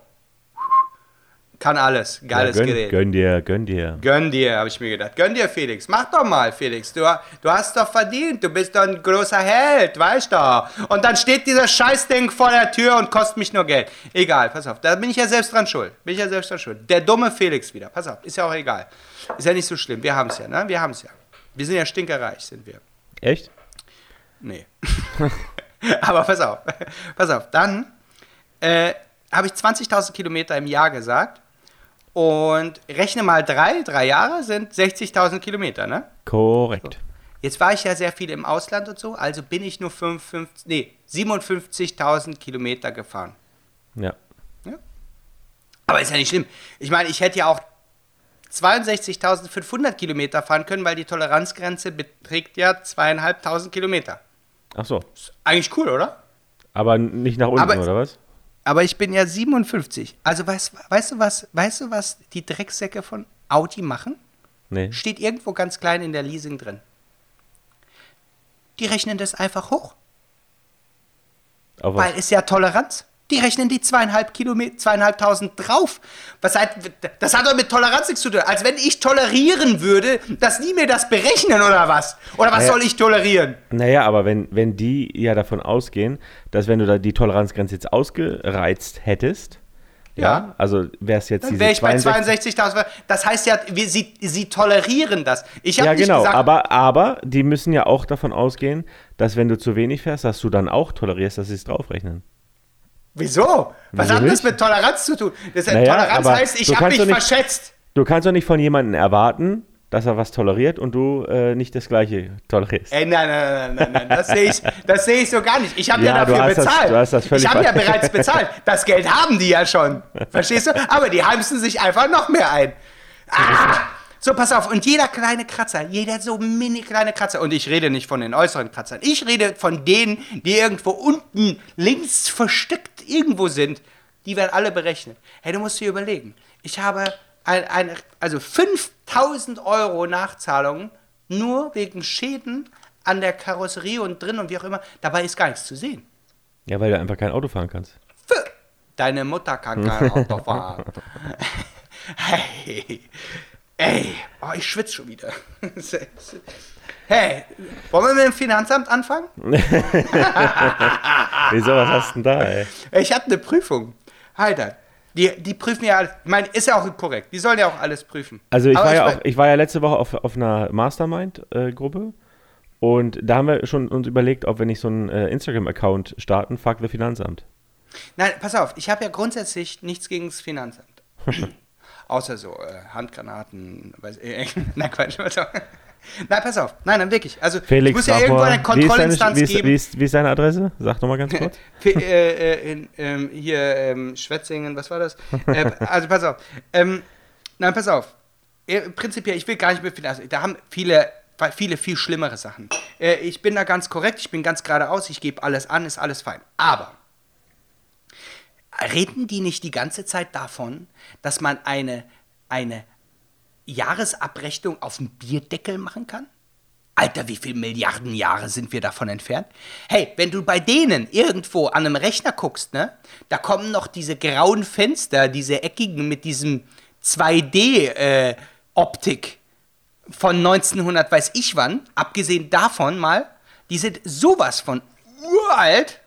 Kann alles. Geiles gönn, Gerät. Gönn dir, gönn dir. Gönn dir, habe ich mir gedacht. Gönn dir, Felix. Mach doch mal, Felix. Du, du hast doch verdient. Du bist doch ein großer Held, weißt du. Und dann steht dieser Scheißding vor der Tür und kostet mich nur Geld. Egal, pass auf. Da bin ich ja selbst dran schuld. Bin ich ja selbst dran schuld. Der dumme Felix wieder. Pass auf, ist ja auch egal. Ist ja nicht so schlimm. Wir haben es ja, ne? Wir haben es ja. Wir sind ja stinkerreich, sind wir. Echt? Nee. Aber pass auf. Pass auf. Dann äh, habe ich 20.000 Kilometer im Jahr gesagt. Und rechne mal drei, drei Jahre sind 60.000 Kilometer, ne? Korrekt. Jetzt war ich ja sehr viel im Ausland und so, also bin ich nur 55, nee, 57.000 Kilometer gefahren. Ja. Aber ist ja nicht schlimm. Ich meine, ich hätte ja auch 62.500 Kilometer fahren können, weil die Toleranzgrenze beträgt ja 2.500 Kilometer. Ach so. Ist eigentlich cool, oder? Aber nicht nach unten, Aber- oder was? Aber ich bin ja 57. Also weißt, weißt du was, weißt du was die Drecksäcke von Audi machen? Nee. Steht irgendwo ganz klein in der Leasing drin. Die rechnen das einfach hoch, was? weil es ja Toleranz. Die rechnen die zweieinhalb Kilometer, zweieinhalbtausend drauf. Was hat, das hat doch mit Toleranz nichts zu tun. Als wenn ich tolerieren würde, dass die mir das berechnen oder was? Oder was Naja. soll ich tolerieren? Naja, aber wenn, wenn die ja davon ausgehen, dass wenn du da die Toleranzgrenze jetzt ausgereizt hättest, ja, Ja. also wäre es jetzt Dann wäre ich bei 62 62.000. Das heißt ja, wir, sie, sie tolerieren das. Ich habe Ja, nicht genau, gesagt, aber, aber die müssen ja auch davon ausgehen, dass wenn du zu wenig fährst, dass du dann auch tolerierst, dass sie es draufrechnen. Wieso? Was Wieso hat das mit Toleranz zu tun? Das, Naja, Toleranz heißt, ich habe mich nicht- verschätzt. Du kannst doch nicht von jemandem erwarten, dass er was toleriert und du äh, nicht das Gleiche tolerierst. Ey, nein, nein, nein, nein, nein, das sehe ich, das sehe ich so gar nicht. Ich habe ja, Ja, dafür hast das- bezahlt. du hast das ich habe ja bereits bezahlt. Das Geld haben die ja schon. Verstehst du? Aber die heimsen sich einfach noch mehr ein. Ah! So, pass auf. Und jeder kleine Kratzer, jeder so mini kleine Kratzer, und ich rede nicht von den äußeren Kratzern, ich rede von denen, die irgendwo unten links versteckt irgendwo sind, die werden alle berechnet. Hey, du musst dir überlegen. Ich habe ein, ein, also 5000 Euro Nachzahlungen nur wegen Schäden an der Karosserie und drin und wie auch immer. Dabei ist gar nichts zu sehen. Ja, weil du einfach kein Auto fahren kannst. Deine Mutter kann kein Auto fahren. hey, ey, oh, ich schwitze schon wieder. hey, wollen wir mit dem Finanzamt anfangen? Wieso, was hast du denn da, ey? Ich habe eine Prüfung. Alter, die, die prüfen ja alles. Ich meine, ist ja auch korrekt. Die sollen ja auch alles prüfen. Also ich Aber war ja mein- auch, ich war ja letzte Woche auf, auf einer Mastermind-Gruppe und da haben wir schon uns überlegt, ob wir nicht so einen äh, Instagram-Account starten, Fuck the Finanzamt. Nein, pass auf, ich habe ja grundsätzlich nichts gegen das Finanzamt. Außer so äh, Handgranaten, weiß äh, Nein, Quatsch. Nein, pass auf. Nein, nein, wirklich. Also, es Felix, muss ja irgendwo eine wie ist, deine, Kontrollinstanz wie, ist, geben. wie, ist, wie ist deine Adresse? Sag doch mal ganz kurz. Äh, äh, in, ähm, hier, ähm, Schwetzingen, was war das? äh, also, pass auf. Ähm, nein, pass auf. Äh, prinzipiell, ich will gar nicht mehr viel. Also, da haben viele, viele, viel schlimmere Sachen. Ich bin da ganz korrekt, ich bin ganz geradeaus, ich gebe alles an, ist alles fein. Aber reden die nicht die ganze Zeit davon, dass man eine, eine Jahresabrechnung auf dem Bierdeckel machen kann? Alter, wie viele Milliarden Jahre sind wir davon entfernt? Hey, wenn du bei denen irgendwo an einem Rechner guckst, ne, da kommen noch diese grauen Fenster, diese eckigen mit diesem 2D-Optik von 1900 weiß ich wann, abgesehen davon mal, die sind sowas von uralt,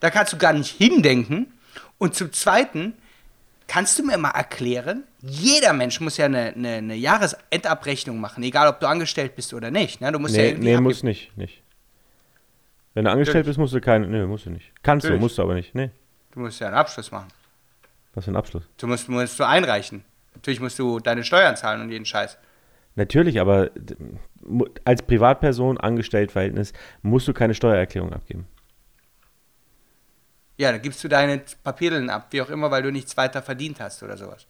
da kannst du gar nicht hindenken. Und zum Zweiten, kannst du mir mal erklären, jeder Mensch muss ja eine, eine, eine Jahresendabrechnung machen, egal ob du angestellt bist oder nicht. Ne? Du musst ja Nee, irgendwie nee muss nicht, nicht. Wenn du angestellt bist, musst du keine, nee, musst du nicht. Kannst du, Natürlich. musst du aber nicht. Nee, Du musst ja einen Abschluss machen. was für ein Abschluss. Du musst, musst du einreichen. Natürlich musst du deine Steuern zahlen und jeden Scheiß. Natürlich, aber als Privatperson, Angestelltverhältnis, musst du keine Steuererklärung abgeben. Ja, dann gibst du deine Papierlen ab, wie auch immer, weil du nichts weiter verdient hast oder sowas.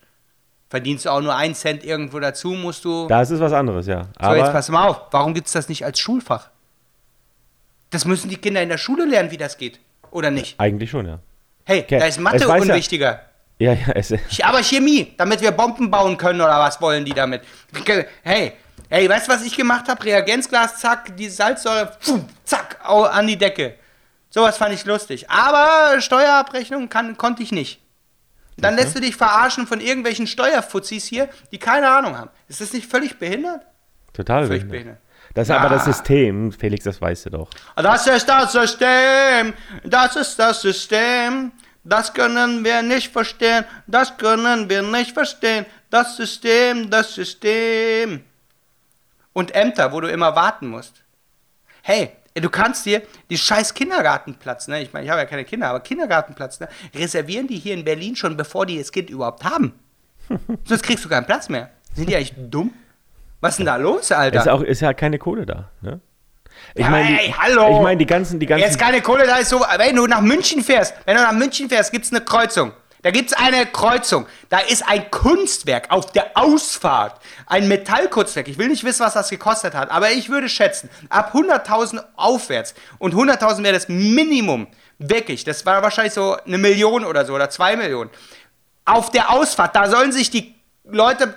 Verdienst du auch nur einen Cent irgendwo dazu, musst du. Das ist was anderes, ja. so, Aber jetzt pass mal auf. Warum gibt es das nicht als Schulfach? Das müssen die Kinder in der Schule lernen, wie das geht. Oder nicht? eigentlich schon, ja. Hey, Okay, da ist Mathe ja- unwichtiger. Ja, ja, es, Ch- Aber Chemie, damit wir Bomben bauen können oder was wollen die damit? Hey, Ey, weißt du, was ich gemacht habe? Reagenzglas, zack, die Salzsäure, pfuh, zack, an die Decke. Sowas fand ich lustig. Aber Steuerabrechnung kann, konnte ich nicht. Dann lässt du dich verarschen von irgendwelchen Steuerfuzis hier, die keine Ahnung haben. Ist das nicht völlig behindert? Total Völlig behindert. behindert. Das ist aber das Ah. System, Felix, das weißt du doch. Das ist das System, das ist das System. Das können wir nicht verstehen, das können wir nicht verstehen. Das System, das System. Und Ämter, wo du immer warten musst. Hey, du kannst dir die scheiß Kindergartenplatz, ne? Ich meine, ich habe ja keine Kinder, aber Kindergartenplatz, ne? Reservieren die hier in Berlin schon, bevor die das Kind überhaupt haben. Sonst kriegst du keinen Platz mehr. Sind die eigentlich dumm? Was ist denn da los, Alter? Ist, auch, ist ja keine Kohle da. Ne? Ich Ja, meine, ey, hallo. Ich meine, die ganzen, die ganzen. Jetzt keine Kohle, da ist so, wenn du nach München fährst, wenn du nach München fährst, gibt es eine Kreuzung. Da gibt es eine Kreuzung. Da ist ein Kunstwerk auf der Ausfahrt. Ein Metallkunstwerk. Ich will nicht wissen, was das gekostet hat, aber ich würde schätzen, ab 100.000 aufwärts. Und 100.000 wäre das Minimum. Wirklich. Das war wahrscheinlich so eine Million oder so oder zwei Millionen. Auf der Ausfahrt, da sollen sich die Leute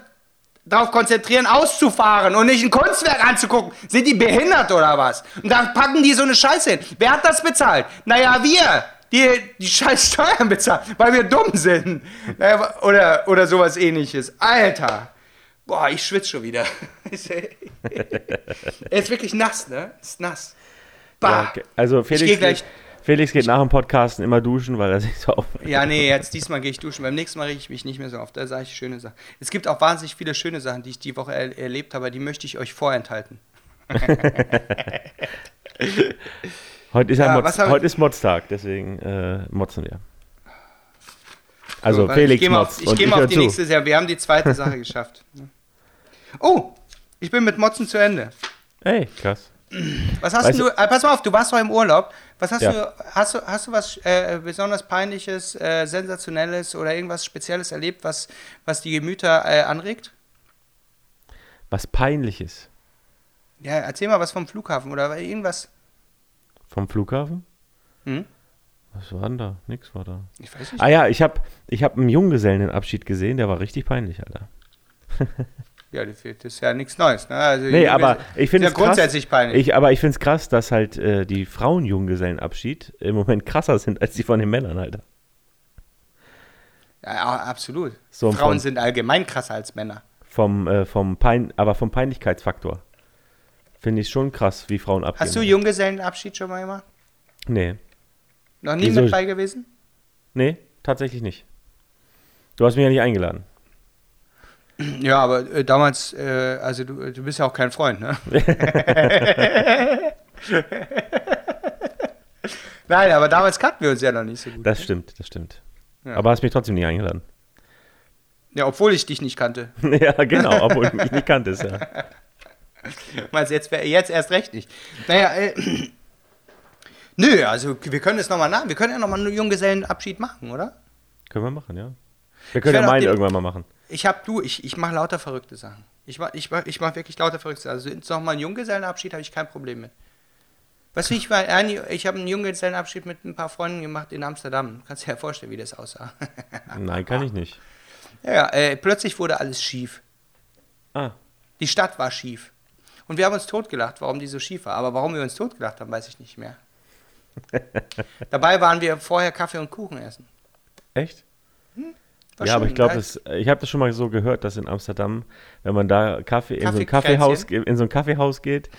darauf konzentrieren, auszufahren und nicht ein Kunstwerk anzugucken. Sind die behindert oder was? Und dann packen die so eine Scheiße hin. Wer hat das bezahlt? Naja, wir, die die scheiß Steuern bezahlen, weil wir dumm sind. Oder, oder sowas ähnliches. Alter. Boah, ich schwitze schon wieder. er ist wirklich nass, ne? Ist nass. Bah. ja, okay. Also Felix, geh gleich- geht, Felix geht nach dem Podcasten immer duschen, weil er sich so auf. Ja, nee, jetzt diesmal gehe ich duschen. Beim nächsten Mal rege ich mich nicht mehr so auf. Da sage ich schöne Sachen. Es gibt auch wahnsinnig viele schöne Sachen, die ich die Woche er erlebt habe, die möchte ich euch vorenthalten. Heute ist, ja Ja, Mods, heute ist Mods-Tag, deswegen äh, motzen wir. Also So, Felix ich gehe mal auf, ich und geh ich mal auf die zu. nächste Serie. Wir haben die zweite Sache geschafft. Oh, ich bin mit Motzen zu Ende. Ey, krass. Was hast Weißt du, äh, pass mal auf, du warst doch im Urlaub. Was hast Ja. du, hast du, hast du was äh, besonders Peinliches, äh, Sensationelles oder irgendwas Spezielles erlebt, was, was die Gemüter äh, anregt? Was Peinliches Ja, erzähl mal was vom Flughafen oder irgendwas. Vom Flughafen? Hm? Was war denn da? Nix war da. Ich weiß nicht. Ah ja, ich habe ich hab einen Junggesellenabschied gesehen, der war richtig peinlich, Alter. Ja, das ist ja nichts Neues. Ne? Also, Nee, aber ich finde es ja krass. grundsätzlich peinlich. Ich, aber ich finde es krass, dass halt äh, die Frauen-Junggesellenabschied im Moment krasser sind als die von den Männern, Alter. ja, ja, absolut. So, Frauen von- sind allgemein krasser als Männer. Vom, äh, vom Pein, aber vom Peinlichkeitsfaktor. Finde ich schon krass, wie Frauen abgehen. Hast du Junggesellenabschied schon mal gemacht? Nee. Noch nie Wieso? mit bei gewesen? Nee, tatsächlich nicht. Du hast mich ja nicht eingeladen. Ja, aber äh, damals, äh, also du, du bist ja auch kein Freund, ne? Nein, aber damals kannten wir uns ja noch nicht so gut. Das stimmt, das stimmt. Ja. Aber hast mich trotzdem nicht eingeladen. Ja, obwohl ich dich nicht kannte. ja, genau, obwohl du mich nicht kanntest, ja. Meinst jetzt, jetzt erst recht nicht. Naja, äh, nö, also wir können es nochmal nach. Wir können ja nochmal einen Junggesellenabschied machen, oder? Können wir machen, ja. Wir können ja meinen den- irgendwann mal machen. Ich hab du, ich, ich mache lauter verrückte Sachen. Ich mach, ich, mach, ich mach wirklich lauter verrückte Sachen. Also nochmal einen Junggesellenabschied habe ich kein Problem mit. Du, ich war ich habe einen Junggesellenabschied mit ein paar Freunden gemacht in Amsterdam. Du kannst dir ja vorstellen, wie das aussah. Nein, kann ich nicht. ja, ja, äh, plötzlich wurde alles schief. Ah, Die Stadt war schief. Und wir haben uns totgelacht, warum die so schief war. Aber warum wir uns totgelacht haben, weiß ich nicht mehr. Dabei waren wir vorher Kaffee und Kuchen essen. echt? War ja, aber ich glaube, ich habe das schon mal so gehört, dass in Amsterdam, wenn man da Kaffee in so ein? Kaffeehaus, in so ein Kaffeehaus geht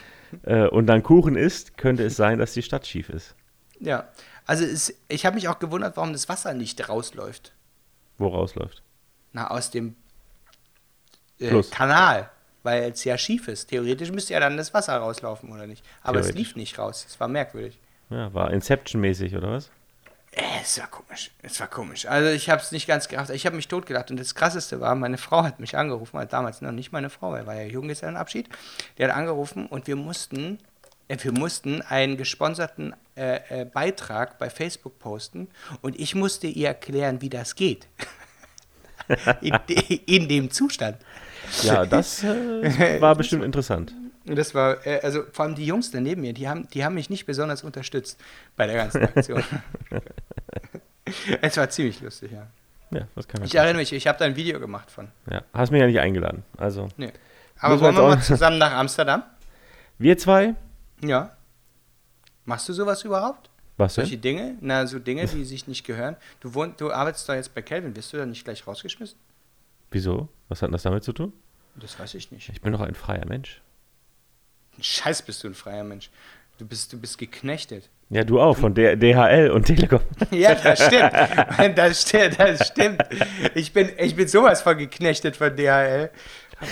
äh, und dann Kuchen isst, könnte es sein, dass die Stadt schief ist. Ja, also es, ich habe mich auch gewundert, warum das Wasser nicht rausläuft. Wo rausläuft. Na, aus dem äh. Kanal, weil es ja schief ist. Theoretisch müsste ja dann das Wasser rauslaufen, oder nicht? Aber es lief nicht raus. Es war merkwürdig. Ja, war Inception-mäßig, oder was? Äh, es war komisch. Es war komisch. Also ich habe es nicht ganz gerafft. Ich habe mich totgelacht. Und das Krasseste war, meine Frau hat mich angerufen, also damals noch nicht meine Frau, weil war ja Junggesellenabschied. Die hat angerufen und wir mussten, äh, wir mussten einen gesponserten äh, äh, Beitrag bei Facebook posten und ich musste ihr erklären, wie das geht. in, de, in dem Zustand. Ja, das äh, war bestimmt interessant. Das war, äh, also vor allem die Jungs da neben mir, die haben, die haben mich nicht besonders unterstützt bei der ganzen Aktion. es war ziemlich lustig, ja. Ja, das kann man. Ich erinnere mich, ich habe da ein Video gemacht von. Ja, hast mich ja nicht eingeladen. Also, Nee. Aber wollen wir mal zusammen nach Amsterdam? Wir zwei? Ja. Machst du sowas überhaupt? Was Solche denn? Dinge? Na, so Dinge, die sich nicht gehören. Du, wohn, du arbeitest doch jetzt bei Kelvin. Wirst du da nicht gleich rausgeschmissen? Wieso? Was hat das damit zu tun? Das weiß ich nicht. Ich bin doch ein freier Mensch. Scheiß bist du ein freier Mensch. Du bist, du bist geknechtet. Ja, du auch, von DHL und Telekom. Ja, das stimmt. Das stimmt, das stimmt. Ich bin, ich bin sowas von geknechtet von DHL.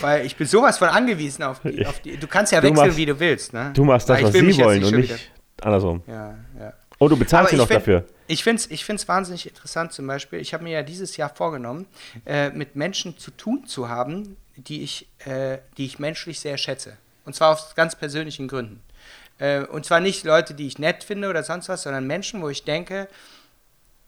Weil ich bin sowas von angewiesen auf die. Auf die du kannst ja Du wechseln, machst- wie du willst. Ne? Du machst das, was sie wollen und nicht andersrum. Ja, ja. Oh, du bezahlst sie noch dafür. Ich finde es ich find's wahnsinnig interessant zum Beispiel. Ich habe mir ja dieses Jahr vorgenommen, äh, mit Menschen zu tun zu haben, die ich, äh, die ich menschlich sehr schätze. Und zwar aus ganz persönlichen Gründen. Äh, und zwar nicht Leute, die ich nett finde oder sonst was, sondern Menschen, wo ich denke,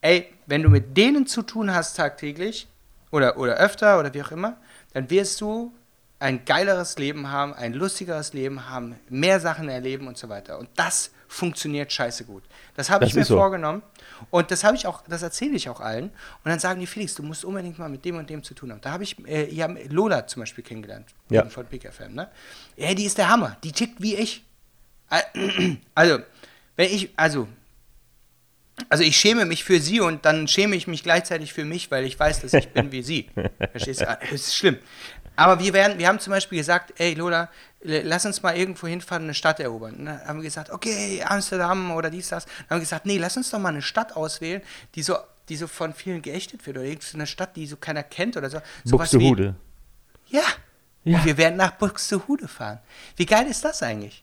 ey, wenn du mit denen zu tun hast tagtäglich oder, oder öfter oder wie auch immer, dann wirst du ein geileres Leben haben, ein lustigeres Leben haben, mehr Sachen erleben und so weiter. Und das funktioniert scheiße gut. Das habe ich mir so. vorgenommen und das habe ich auch, das erzähle ich auch allen. Und dann sagen die, Felix, du musst unbedingt mal mit dem und dem zu tun haben. Da habe ich äh, ja, Lola zum Beispiel kennengelernt, Ja. von Big FM. Ne? Ja, die ist der Hammer. Die tickt wie ich. Also, wenn ich, also, also ich schäme mich für sie und dann schäme ich mich gleichzeitig für mich, weil ich weiß, dass ich bin wie sie. Verstehst du? Das ist schlimm. Aber wir, werden, wir haben zum Beispiel gesagt, ey Lola, lass uns mal irgendwo hinfahren, eine Stadt erobern. Und dann haben wir gesagt, okay, Amsterdam oder dies, das. Dann haben wir gesagt, nee, lass uns doch mal eine Stadt auswählen, die so, die so von vielen geächtet wird. Oder irgendeine Stadt, die so keiner kennt oder so. Sowas wie- Buxtehude. Ja. Ja. Und wir werden nach Buxtehude fahren. Wie geil ist das eigentlich?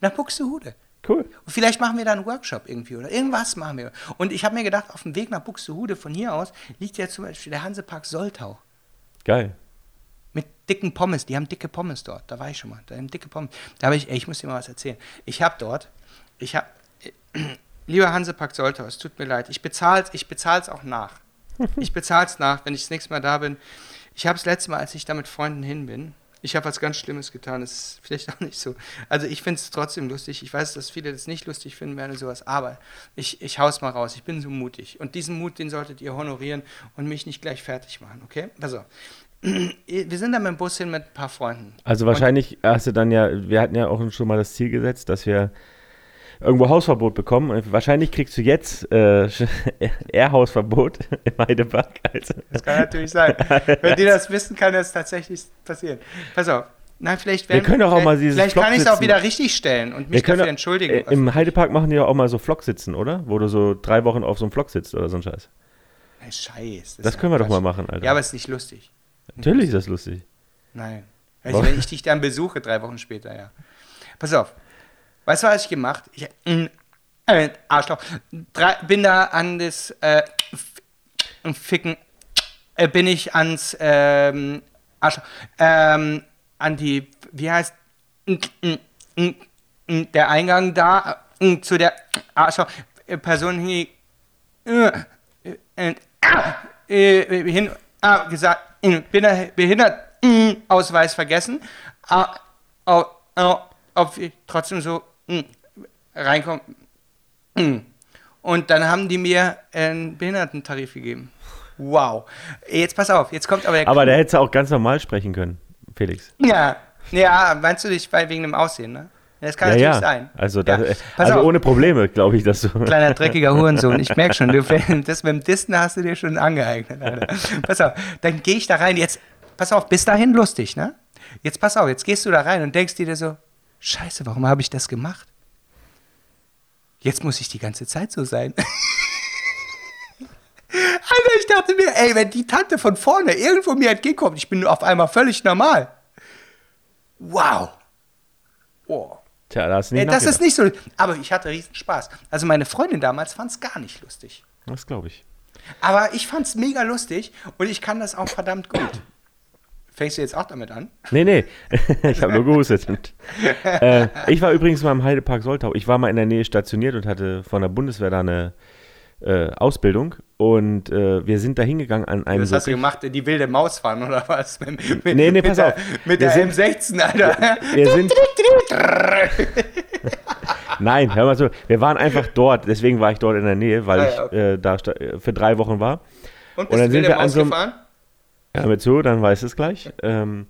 Nach Buxtehude. Cool. Und vielleicht machen wir da einen Workshop irgendwie oder irgendwas machen wir. Und ich habe mir gedacht, auf dem Weg nach Buxtehude von hier aus liegt ja zum Beispiel der Hansepark Soltau. Geil. Dicken Pommes. Die haben dicke Pommes dort. Da war ich schon mal. Da haben dicke Pommes. Da habe ich, ey, ich muss dir mal was erzählen. Ich habe dort, ich habe, lieber Hansepark Soltau, es tut mir leid. Ich bezahle es ich bezahl's auch nach. Ich bezahle es nach, wenn ich das nächste Mal da bin. Ich habe das letzte Mal, als ich da mit Freunden hin bin, ich habe was ganz Schlimmes getan. Das ist vielleicht auch nicht so. Also ich finde es trotzdem lustig. Ich weiß, dass viele das nicht lustig finden werden und sowas. Aber ich, ich hau's mal raus. Ich bin so mutig. Und diesen Mut, den solltet ihr honorieren und mich nicht gleich fertig machen, okay? Also, wir sind da mit dem Bus hin mit ein paar Freunden. Also wahrscheinlich hast du dann ja, wir hatten ja auch schon mal das Ziel gesetzt, dass wir irgendwo Hausverbot bekommen. Und wahrscheinlich kriegst du jetzt äh, Airhausverbot im Heidepark. Also, Das kann natürlich sein. Wenn die das wissen, kann das tatsächlich passieren. Pass auf. Nein, vielleicht Wir werden, können doch auch vielleicht, mal dieses Vielleicht kann ich es auch Flock wieder richtig stellen und wir mich können dafür doch- entschuldigen. Äh, Im Heidepark machen die doch auch mal so Flock sitzen, oder? Wo du so drei Wochen auf so einem Flock sitzt oder so ein Scheiß. Scheiß. Das ist können wir doch mal machen, Alter. Ja, aber es ist nicht lustig. Natürlich ist das lustig. Nein. Also, wenn ich dich dann besuche, drei Wochen später, ja. Pass auf. Weißt du, was ich gemacht? Ich, mm, äh, Arschloch. Drei, bin da an das äh, Ficken. Äh, bin ich ans ähm, Arschloch. Ähm, an die, wie heißt der Eingang da mm, zu der Arschloch äh, Person hin, äh, äh, äh, hin ah, gesagt, äh, bin da behindert äh, Ausweis vergessen, ah, au, au, ob ich trotzdem so äh, reinkomme. Äh. Und dann haben die mir einen Behindertentarif gegeben. Wow. Jetzt pass auf, jetzt kommt aber der Aber da hättest du auch ganz normal sprechen können, Felix. Ja, ja, meinst du dich bei wegen dem Aussehen, ne? Das kann ja, natürlich ja. sein. Also, das, Ja. äh, also auf. ohne Probleme, glaube ich, dass du. Kleiner dreckiger Hurensohn. Ich merke schon, du, das mit dem Disten hast du dir schon angeeignet. Alter. Pass auf, dann gehe ich da rein. Jetzt, pass auf, bis dahin lustig, ne? Jetzt pass auf, jetzt gehst du da rein und denkst dir so, scheiße, warum habe ich das gemacht? Jetzt muss ich die ganze Zeit so sein. Alter, ich dachte mir, ey, wenn die Tante von vorne irgendwo mir entgegenkommt, ich bin auf einmal völlig normal. Wow. Oh. Tja, da nicht Äh, das ist nicht so. Aber ich hatte riesen Spaß. Also meine Freundin damals fand es gar nicht lustig. Das glaube ich. Aber ich fand es mega lustig und ich kann das auch verdammt gut. Fängst du jetzt auch damit an? Nee, nee. ich habe nur gehustet. Äh, ich war übrigens mal im Heidepark Soltau. Ich war mal in der Nähe stationiert und hatte von der Bundeswehr da eine äh, Ausbildung. Und äh, wir sind da hingegangen an einem. Das hast du gemacht, die wilde Maus fahren oder was? Mit, mit, Nee, nee, mit pass der, auf. Mit Wir der sind- M16, Alter. wir sind. Nein, hör mal so. Wir waren einfach dort. Deswegen war ich dort in der Nähe, weil Ah, ich ja, äh, da sta- äh, für drei Wochen war. Und Und dann sind wir an so einem-? Hör mir zu, dann weißt du es gleich. Ähm,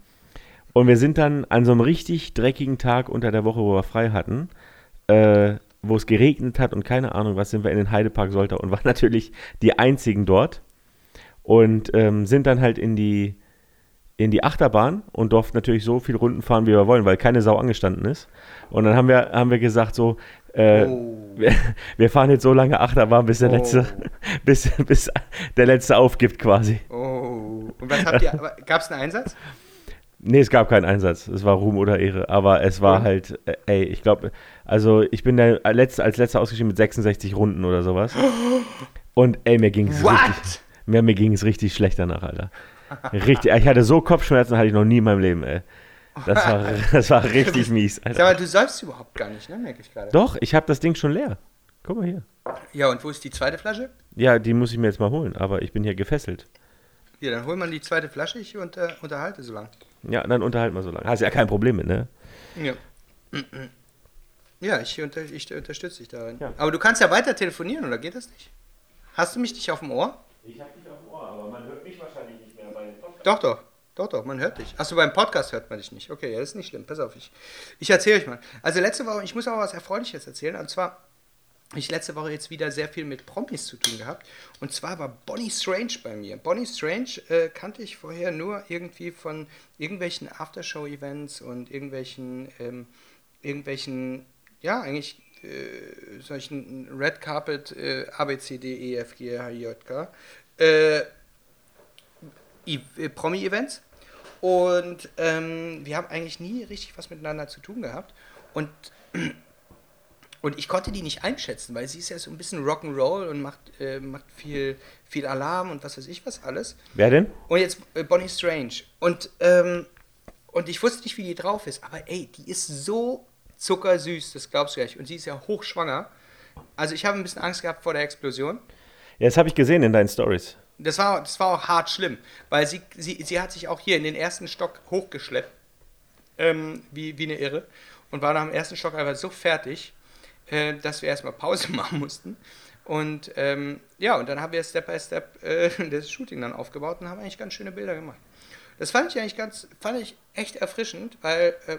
Und wir sind dann an so einem richtig dreckigen Tag unter der Woche, wo wir frei hatten, äh, wo es geregnet hat und keine Ahnung was, sind wir in den Heidepark Soltau und waren natürlich die einzigen dort. Und ähm, sind dann halt in die, in die Achterbahn und durften natürlich so viel Runden fahren, wie wir wollen, weil keine Sau angestanden ist. Und dann haben wir, haben wir gesagt, so, äh, Oh. wir, wir fahren jetzt so lange Achterbahn, bis der, Oh. letzte, bis, bis der letzte aufgibt quasi. Oh. Und was habt ihr, gab es einen Einsatz? Nee, es gab keinen Einsatz. Es war Ruhm oder Ehre. Aber es war Und? halt, äh, ey, ich glaube, also ich bin der letzte, als letzter ausgeschieden mit 66 Runden oder sowas. Und ey, mir ging es richtig, mir, mir ging es richtig schlecht danach, Alter. Richtig, ich hatte so Kopfschmerzen, hatte ich noch nie in meinem Leben, ey. Das war, das war richtig mies, Sag Alter. mal, du säufst überhaupt gar nicht, ne? Merke ich gerade. Doch, ich habe das Ding schon leer. Guck mal hier. Ja, und wo ist die zweite Flasche? Ja, die muss ich mir jetzt mal holen, aber ich bin hier gefesselt. Hier, dann hol mal die zweite Flasche, ich unter, unterhalte so lang. Ja, dann unterhalten wir so lange. Hast ja kein Problem mit, ne? Ja. Ja, ich, unter, ich unterstütze dich darin. Ja. Aber du kannst ja weiter telefonieren, oder geht das nicht? Hast du mich nicht auf dem Ohr? Ich habe dich auf dem Ohr, aber man hört mich wahrscheinlich nicht mehr bei den Podcast. Doch, doch. Doch, doch, man hört dich. Achso, beim Podcast hört man dich nicht. Okay, ja, das ist nicht schlimm. Pass auf, ich, ich erzähle euch mal. Also letzte Woche, ich muss auch was Erfreuliches erzählen. Und zwar, ich letzte Woche jetzt wieder sehr viel mit Promis zu tun gehabt. Und zwar war Bonnie Strange bei mir. Bonnie Strange äh, kannte ich vorher nur irgendwie von irgendwelchen Aftershow-Events und irgendwelchen, ähm, irgendwelchen, ja, eigentlich äh, solchen Red Carpet äh, A, B, C, D, E, F, G, H, I, J, K. Äh, äh, Promi-Events. Und ähm, wir haben eigentlich nie richtig was miteinander zu tun gehabt. Und, und ich konnte die nicht einschätzen, weil sie ist ja so ein bisschen Rock'n'Roll und macht, äh, macht viel, viel Alarm und was weiß ich was alles. Wer denn? Und jetzt äh, Bonnie Strange. Und, ähm, und ich wusste nicht, wie die drauf ist, aber ey, die ist so zuckersüß, das glaubst du gar nicht. Und sie ist ja hochschwanger. Also ich habe ein bisschen Angst gehabt vor der Explosion. Ja, das habe ich gesehen in deinen Stories. Das war, das war auch hart schlimm, weil sie, sie, sie hat sich auch hier in den ersten Stock hochgeschleppt, ähm, wie, wie eine Irre, und war nach dem ersten Stock einfach so fertig, äh, dass wir erstmal Pause machen mussten. Und ähm, ja, und dann haben wir Step by Step äh, das Shooting dann aufgebaut und haben eigentlich ganz schöne Bilder gemacht. Das fand ich eigentlich ganz, fand ich echt erfrischend, weil äh,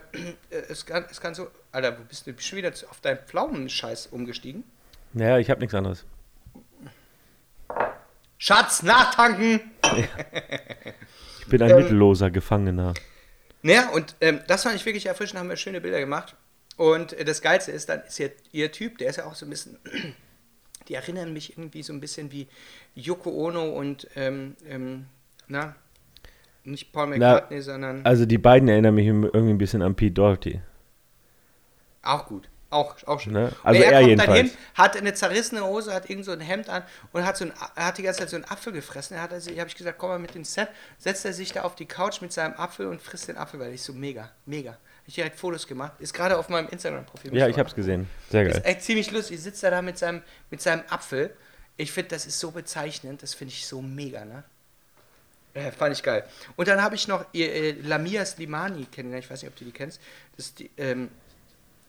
es, kann, es kann so, Alter, wo bist du bist du wieder auf deinen Pflaumenscheiß umgestiegen? Naja, ich habe nichts anderes. Schatz, nachtanken! Ich bin ein Ähm, mittelloser Gefangener. Naja, und ähm, das fand ich wirklich erfrischend, haben wir schöne Bilder gemacht. Und äh, das Geilste ist, dann ist ja ihr Typ, der ist ja auch so ein bisschen, die erinnern mich irgendwie so ein bisschen wie Yoko Ono und, ähm, ähm, na, nicht Paul McCartney, sondern Also die beiden erinnern mich irgendwie ein bisschen an Pete Doherty. Auch gut. Auch, auch schön. Ne? Also er, er kommt jedenfalls. dann hin, hat eine zerrissene Hose, hat irgend so ein Hemd an und hat, so ein, hat die ganze Zeit so einen Apfel gefressen. Er hat also, habe ich gesagt, komm mal mit dem Set, setzt er sich da auf die Couch mit seinem Apfel und frisst den Apfel, weil ich so mega, mega. Hab ich direkt Fotos gemacht. Ist gerade auf meinem Instagram-Profil. Ja, ich habe es gesehen. Sehr ist geil. echt ziemlich lustig. Sitzt er da mit seinem, mit seinem Apfel. Ich finde, das ist so bezeichnend. Das finde ich so mega, ne? Äh, fand ich geil. Und dann habe ich noch äh, Lamia Slimani kennengelernt. Ich weiß nicht, ob du die kennst. Das ist, die, ähm,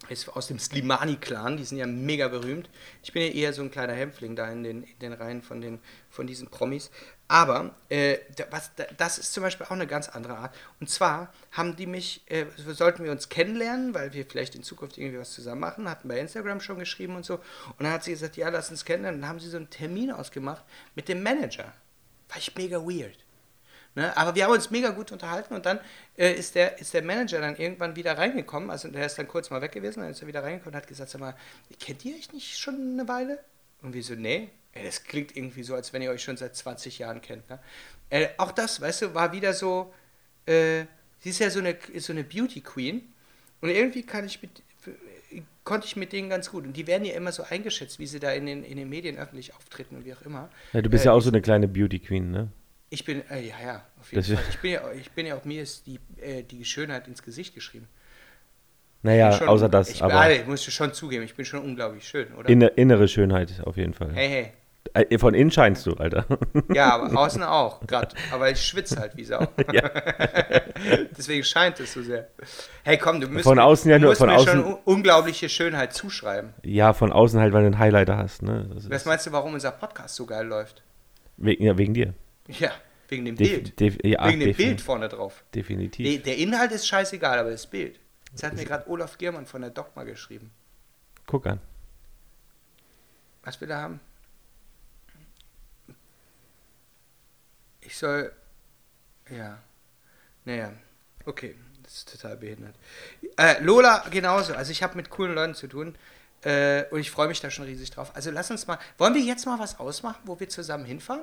ist aus dem Slimani-Clan. Die sind ja mega berühmt. Ich bin ja eher so ein kleiner Hämpfling da in den, in den Reihen von, den, von diesen Promis. Aber äh, was, da, das ist zum Beispiel auch eine ganz andere Art. Und zwar haben die mich, äh, sollten wir uns kennenlernen, weil wir vielleicht in Zukunft irgendwie was zusammen machen, hatten bei Instagram schon geschrieben und so. Und dann hat sie gesagt, ja, lass uns kennenlernen. Und dann haben sie so einen Termin ausgemacht mit dem Manager. War ich mega weird. Ne? Aber wir haben uns mega gut unterhalten und dann äh, ist, der, ist der Manager dann irgendwann wieder reingekommen. Also der ist dann kurz mal weg gewesen, dann ist er wieder reingekommen und hat gesagt, sag mal, kennt ihr euch nicht schon eine Weile? Und wir so, nee. Ey, das klingt irgendwie so, als wenn ihr euch schon seit 20 Jahren kennt. Ne? Äh, auch das, weißt du, war wieder so, äh, sie ist ja so eine, so eine Beauty Queen und irgendwie kann ich mit, konnte ich mit denen ganz gut. Und die werden ja immer so eingeschätzt, wie sie da in den, in den Medien öffentlich auftreten und wie auch immer. Ja, du bist Äh, ja auch so eine kleine Beauty Queen, ne? Ich bin, äh, ja, ja, auf jeden Das- Fall. Ich bin ja, ich bin ja auch, mir ist die, äh, die Schönheit ins Gesicht geschrieben. Naja, Schon- außer das, ich, aber aber. musst du schon zugeben, ich bin schon unglaublich schön, oder? inne, innere Schönheit auf jeden Fall. hey, hey. Äh, Von innen scheinst du, Alter. Ja, aber außen auch, gerade. Aber ich schwitze halt wie Sau. Deswegen scheint es so sehr. Hey, komm, du musst, Von außen ja nur- von mir außen- schon un- unglaubliche Schönheit zuschreiben. Ja, von außen halt, weil du einen Highlighter hast, ne? Was meinst du, warum unser Podcast so geil läuft? wegen, ja, wegen dir. Ja, Wegen dem Def- Bild. def- ja, Wegen dem Bild vorne drauf. Definitiv. Der, der Inhalt ist scheißegal, aber das Bild. Das hat mir gerade Olaf Giermann von der Dogma geschrieben. Guck an. Was will er haben? Ich soll. Ja. Naja. Okay. Das ist total behindert. Äh, Lola genauso. Also ich habe mit coolen Leuten zu tun. Äh, und ich freue mich da schon riesig drauf. Also lass uns mal. Wollen wir jetzt mal was ausmachen, wo wir zusammen hinfahren?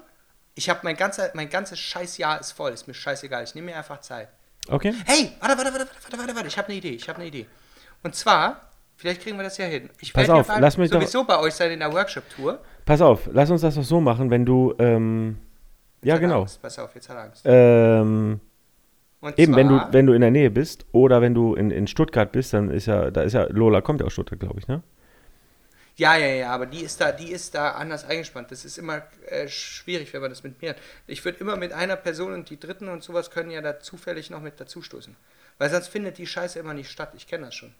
Ich habe mein ganzer, mein ganzes Scheißjahr ist voll. Ist mir scheißegal. Ich nehme mir einfach Zeit. Okay. Hey, warte, warte, warte, warte, warte, warte. Ich habe eine Idee. Ich habe eine Idee. Und zwar, vielleicht kriegen wir das ja hin. Ich Pass auf, lass mich doch- sowieso bei euch sein in der Workshop-Tour. Pass auf, lass uns das doch so machen, wenn du. Ähm, ja, hat genau. Angst. Pass auf, jetzt hat Angst. Ähm, Und eben, wenn du, zwar- wenn du in der Nähe bist oder wenn du in, in Stuttgart bist, dann ist ja, da ist ja, Lola kommt ja aus Stuttgart, glaube ich, ne? Ja, ja, ja, aber die ist da, die ist da anders eingespannt. Das ist immer äh, schwierig, wenn man das mit mir hat. Ich würde immer mit einer Person und die Dritten und sowas können ja da zufällig noch mit dazustoßen. Weil sonst findet die Scheiße immer nicht statt. Ich kenne das schon.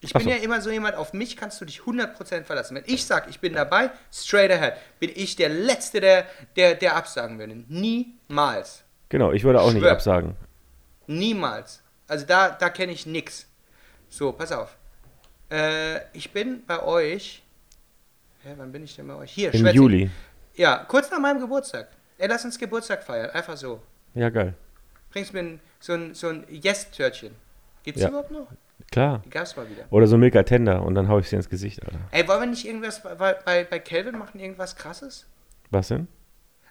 Ich Ach bin ja immer so jemand, auf mich kannst du dich 100% verlassen. Wenn ich sage, ich bin dabei, straight ahead, bin ich der Letzte, der, der, der absagen würde. Niemals. Genau, ich würde auch nicht Schwör. absagen. Niemals. Also da, da kenne ich nix. So, pass auf. Äh, ich bin bei euch. Hä, wann bin ich denn bei euch? Hier, Im Schwätzing. Juli. Ja, kurz nach meinem Geburtstag. Ey, lass uns Geburtstag feiern. Einfach so. Ja, geil. Bringst mir ein, so ein, so ein Yes-Törtchen. Gibt's Ja. die überhaupt noch? Klar. Die gab's mal wieder. Oder so Milka Tender und dann hau ich sie ins Gesicht, Alter. Ey, wollen wir nicht irgendwas bei, bei, bei Calvin machen? Irgendwas krasses? Was denn?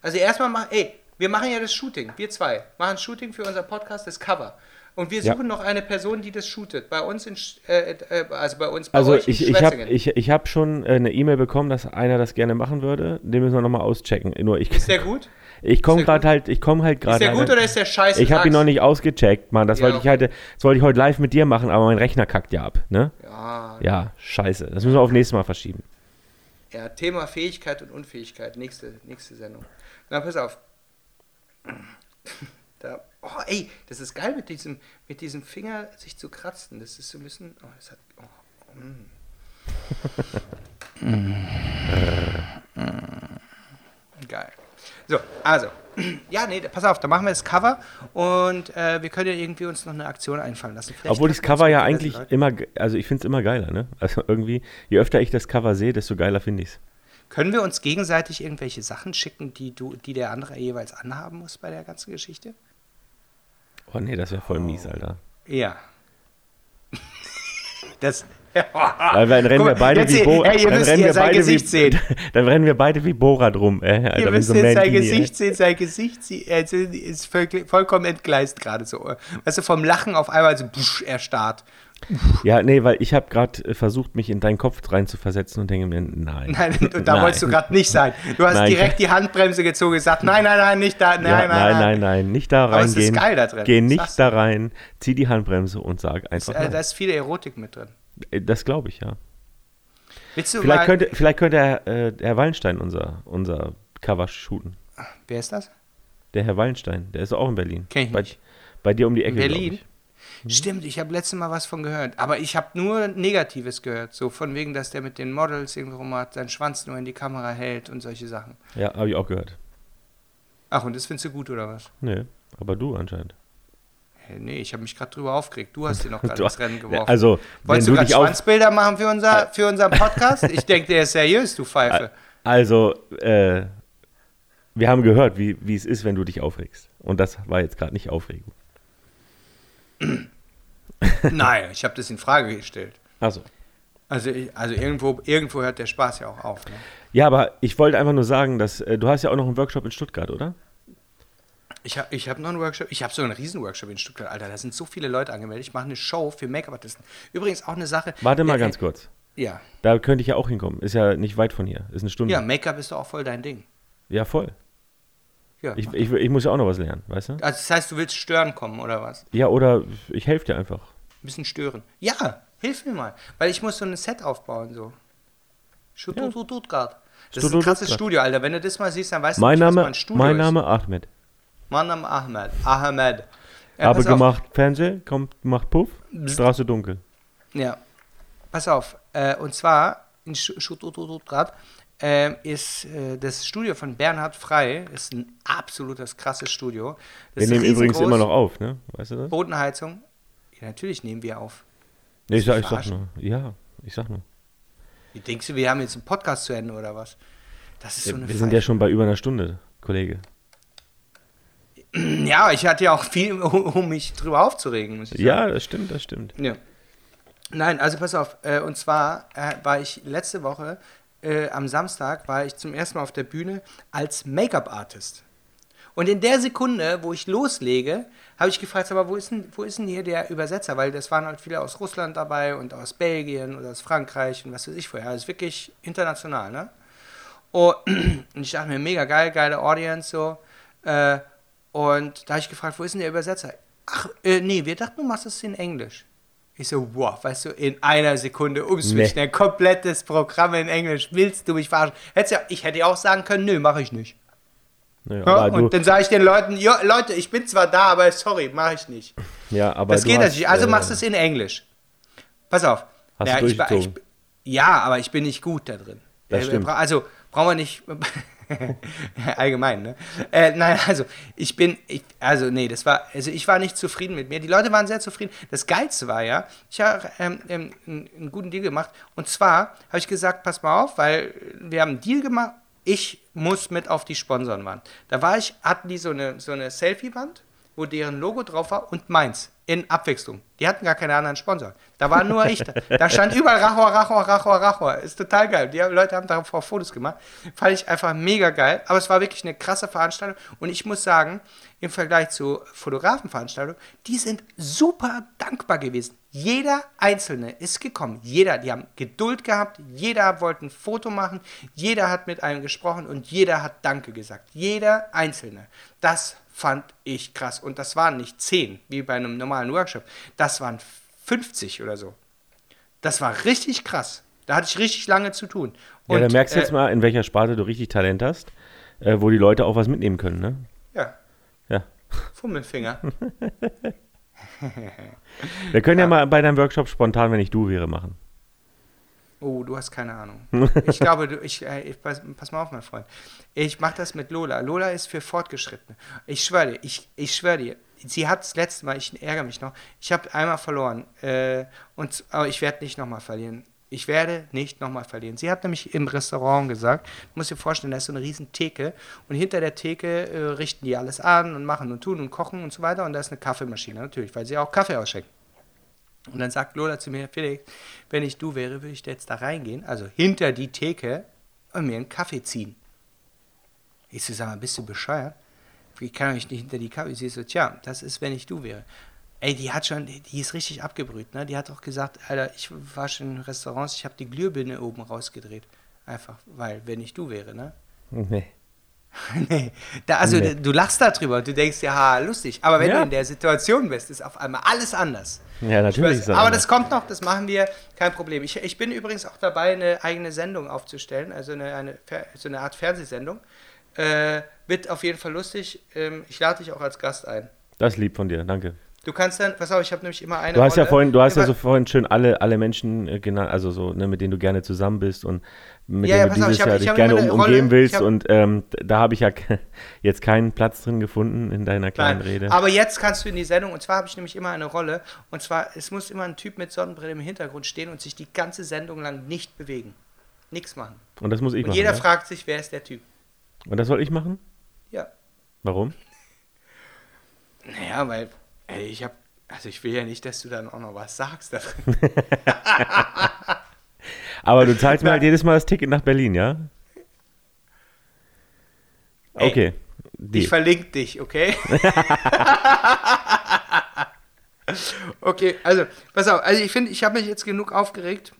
Also erstmal machen, ey, wir machen ja das Shooting, wir zwei, machen Shooting für unser Podcast, das Cover. Und wir Ja. suchen noch eine Person, die das shootet. Bei uns in, äh, äh, also bei uns, bei Also euch in ich, ich habe ich, ich hab schon äh, eine E-Mail bekommen, dass einer das gerne machen würde. Den müssen wir nochmal auschecken. Nur ich, Ist der gut? ich komme ist gerade halt, ich komme halt Ist gerade. der gut oder ist der scheiße? Ich habe ihn noch nicht ausgecheckt, Mann. Das Ja, wollte ich halt, das wollte ich heute live mit dir machen, aber mein Rechner kackt ja ab, ne? Ja, Ja, scheiße. Das müssen wir auf nächstes Mal verschieben. ja, Thema Fähigkeit und Unfähigkeit. Nächste, nächste Sendung. Na, pass auf. Da, oh, ey, das ist geil mit diesem, mit diesem Finger sich zu kratzen. Das ist so ein bisschen. Oh, das hat. Oh, mm. Geil. So, also. Ja, nee, pass auf, da machen wir das Cover und äh, wir können ja irgendwie uns noch eine Aktion einfallen lassen. Vielleicht Obwohl das Cover ja eigentlich Leuten. immer, also ich finde es immer geiler, ne? Also irgendwie, je öfter ich das Cover sehe, desto geiler finde ich es. Können wir uns gegenseitig irgendwelche Sachen schicken, die, du, die der andere jeweils anhaben muss bei der ganzen Geschichte? Oh nee, das wäre voll mies, Alter. Ja. Das. Weil dann rennen wir beide wie seht- Bo ey, ihr dann müsst rennen wir beide Gesicht wie, sehen. Dann rennen wir beide wie Borat rum, äh, Alter, Ihr müsst so jetzt sein Gesicht sehen, sein Gesicht er ist- ist voll, vollkommen entgleist gerade so. Weißt du, vom Lachen auf einmal so busch, erstarrt. Ja, nee, weil ich habe gerade versucht, mich in deinen Kopf reinzuversetzen und denke mir, nein. Nein, und da Nein. wolltest du gerade nicht sein. Du hast Nein. direkt die Handbremse gezogen und gesagt, nein, nein, nein, nicht da, nein, ja, nein, nein, nein, nein, nicht da Aber es ist geil da drin. Geh nicht da rein, zieh die Handbremse und sag einfach äh, da ist viel Erotik mit drin. Äh, Das glaube ich, ja. Willst du Vielleicht mal, könnte, vielleicht könnte Herr, äh, Herr Wallenstein unser, unser Cover shooten. wer ist das? Der Herr Wallenstein, der ist auch in Berlin. Kenn ich bei, nicht. bei dir um die Ecke. glaub Berlin? Mhm. Stimmt, ich habe letztes Mal was von gehört. Aber ich habe nur Negatives gehört. So von wegen, dass der mit den Models irgendwo rum hat, seinen Schwanz nur in die Kamera hält und solche Sachen. Ja, habe ich auch gehört. Ach, und das findest du gut, oder was? Nö, aber du anscheinend. Hey, nee, ich habe mich gerade drüber aufgeregt. Du hast den noch gerade ins Rennen geworfen. Also, Wolltest du du gerade Schwanzbilder machen für, unser, für unseren Podcast? ich denke, der ist seriös, du Pfeife. also, äh, wir haben gehört, wie, wie es ist, wenn du dich aufregst. Und das war jetzt gerade nicht Aufregung. Nein, ich habe das in Frage gestellt. Also. Also, ich, also irgendwo, irgendwo hört der Spaß ja auch auf. Ne? Ja, aber ich wollte einfach nur sagen, dass äh, du hast ja auch noch einen Workshop in Stuttgart, oder? Ich habe ich hab noch einen Workshop. Ich habe so einen Riesen-Workshop in Stuttgart, Alter. Da sind so viele Leute angemeldet. Ich mache eine Show für Make-up-Artisten. Übrigens auch eine Sache. Warte mal äh, ganz kurz. Ja. Da könnte ich ja auch hinkommen. Ist ja nicht weit von hier. Ist eine Stunde. Ja, Make-up ist doch auch voll dein Ding. Ja, voll. Ja. Ich, ich, ich muss ja auch noch was lernen, weißt du? also das heißt, du willst stören kommen, oder was? Ja, oder ich helfe dir einfach. Ein bisschen stören. Ja, hilf mir mal. Weil ich muss so ein Set aufbauen, so. Stuttgart. Das ist ein krasses. Studio, Alter. Wenn du das mal siehst, dann weißt Mein du was Name, mal ein Studio mein ist. Name Ahmed. Mein Name Ahmed. Ahmed. Ja, Habe pass auf. gemacht Fernseh, kommt, macht Puff, Straße dunkel. Ja. Pass auf. Äh, und zwar in Stuttgart ähm, ist äh, das Studio von Bernhard Frei. Ist ein absolutes krasses Studio. Das Wir nehmen übrigens immer noch auf, ne? Weißt du das? Bodenheizung. Ja, natürlich nehmen wir auf. Nee, ich, sag, ich sag nur. Ja, ich sag nur. Wie denkst du, wir haben jetzt einen Podcast zu Ende oder was? Das ist so eine Wir sind ja schon bei über einer Stunde, Kollege. Ja, ich hatte ja auch viel, um, mich drüber aufzuregen, muss ich sagen. Ja, das stimmt, das stimmt. Ja. Nein, also pass auf. Äh, und zwar äh, war ich letzte Woche äh, am Samstag war ich zum ersten Mal auf der Bühne als Make-up-Artist. Und in der Sekunde, wo ich loslege, habe ich gefragt, aber wo ist, denn, wo ist denn hier der Übersetzer? Weil das waren halt viele aus Russland dabei und aus Belgien oder aus Frankreich und was weiß ich vorher. Das ist wirklich international, ne? Oh, und ich dachte mir, mega geil, geile Audience so. Äh, und da habe ich gefragt, wo ist denn der Übersetzer? Ach, äh, nee, wir dachten, du machst es in Englisch. Ich so, wow, weißt du, in einer Sekunde umswitchen, Nee. ein komplettes Programm in Englisch. Willst du mich verarschen? Hättest ja, ich hätte ja auch sagen können, nö, mache ich nicht. Ja, Ja, und dann sage ich den Leuten, ja, Leute, ich bin zwar da, aber sorry, mache ich nicht. ja, aber das geht hast, natürlich. Also äh, machst du es in Englisch. Pass auf. Hast ja, du ich, ich, ja, aber ich bin nicht gut da drin. Das Äh, stimmt. Also brauchen wir nicht. Allgemein, ne? Äh, nein, also ich bin, ich, also nee, das war, also ich war nicht zufrieden mit mir. Die Leute waren sehr zufrieden. Das Geilste war ja, ich habe ähm, ähm, einen, guten Deal gemacht. Und zwar habe ich gesagt, pass mal auf, weil wir haben einen Deal gemacht. Ich muss mit auf die Sponsorenwand. Da war ich, hatten die so eine, so eine Selfie-Wand, wo deren Logo drauf war und meins in Abwechslung. Die hatten gar keine anderen Sponsoren. Da war nur ich da. Da stand überall Rachor, Rachor, Rachor, Rachor. Ist total geil. Die Leute haben darauf Fotos gemacht. Fand ich einfach mega geil. Aber es war wirklich eine krasse Veranstaltung. Und ich muss sagen, im Vergleich zu Fotografenveranstaltungen, die sind super dankbar gewesen. Jeder Einzelne ist gekommen. Jeder, die haben Geduld gehabt. Jeder wollte ein Foto machen. Jeder hat mit einem gesprochen und jeder hat Danke gesagt. Jeder Einzelne. Das fand ich krass. Und das waren nicht 10, wie bei einem normalen Workshop. Das waren 50 oder so. Das war richtig krass. Da hatte ich richtig lange zu tun. Ja, Und, da merkst du äh, jetzt mal, in welcher Sparte du richtig Talent hast, äh, wo die Leute auch was mitnehmen können, ne? Ja, Ja. Fummelfinger. Wir können ja, mal bei deinem Workshop spontan, wenn ich du wäre, machen. Oh, du hast keine Ahnung. Ich glaube, du, ich, äh, ich pass, pass mal auf, mein Freund. Ich mache das mit Lola. Lola ist für Fortgeschrittene. Ich schwöre dir, ich, ich schwöre dir. Sie hat das letzte Mal, ich ärgere mich noch, ich habe einmal verloren. Äh, und, aber ich werde nicht nochmal verlieren. Ich werde nicht nochmal verlieren. Sie hat nämlich im Restaurant gesagt, du musst dir vorstellen, da ist so eine riesen Theke und hinter der Theke äh, richten die alles an und machen und tun und kochen und so weiter und da ist eine Kaffeemaschine natürlich, weil sie auch Kaffee ausschenken. Und dann sagt Lola zu mir, Felix, wenn ich du wäre, würde ich jetzt da reingehen, also hinter die Theke und mir einen Kaffee ziehen. Ich so, sag mal, bist du bescheuert? Wie kann ich nicht hinter die Kaffee? Sie so, tja, das ist, wenn ich du wäre. Ey, die hat schon, die, die ist richtig abgebrüht, ne? Die hat auch gesagt, Alter, ich war schon in Restaurants, ich habe die Glühbirne oben rausgedreht. Einfach, weil, wenn ich du wäre, ne? Nee. nee. Da, also Nee. du lachst darüber und du denkst, ja, ha, lustig. Aber wenn Ja. du in der Situation bist, ist auf einmal alles anders. Ja, natürlich. Weiß, aber anders. das kommt noch, das machen wir, kein Problem. Ich, ich bin übrigens auch dabei, eine eigene Sendung aufzustellen, also eine, eine, so eine Art Fernsehsendung. Äh, wird auf jeden Fall lustig. Ähm, ich lade dich auch als Gast ein. Das ist lieb von dir, danke. Du kannst dann, pass auf, ich habe nämlich immer eine Du hast ja Rolle. vorhin, du hast ja Immer- so vorhin schön alle, alle Menschen äh, genannt, also so, ne, mit denen du gerne zusammen bist und mit Ja, ja, du auf, dieses hab- Jahr ich dich gerne um, eine Rolle, umgeben willst hab- und ähm, da habe ich ja jetzt keinen Platz drin gefunden in deiner kleinen Nein, Rede. aber jetzt kannst du in die Sendung, und zwar habe ich nämlich immer eine Rolle, und zwar, es muss immer ein Typ mit Sonnenbrille im Hintergrund stehen und sich die ganze Sendung lang nicht bewegen. Nichts machen. Und das muss ich Und machen. jeder ja? fragt sich, wer ist der Typ? Und das soll ich machen? Ja. Warum? Naja, weil, ey, ich habe, also ich will ja nicht, dass du dann auch noch was sagst. da drin. Aber du zahlst mir halt jedes Mal das Ticket nach Berlin, ja? Ey, Okay. Ich Deal. verlinke dich, okay? okay, also, pass auf. Also ich finde, ich habe mich jetzt genug aufgeregt.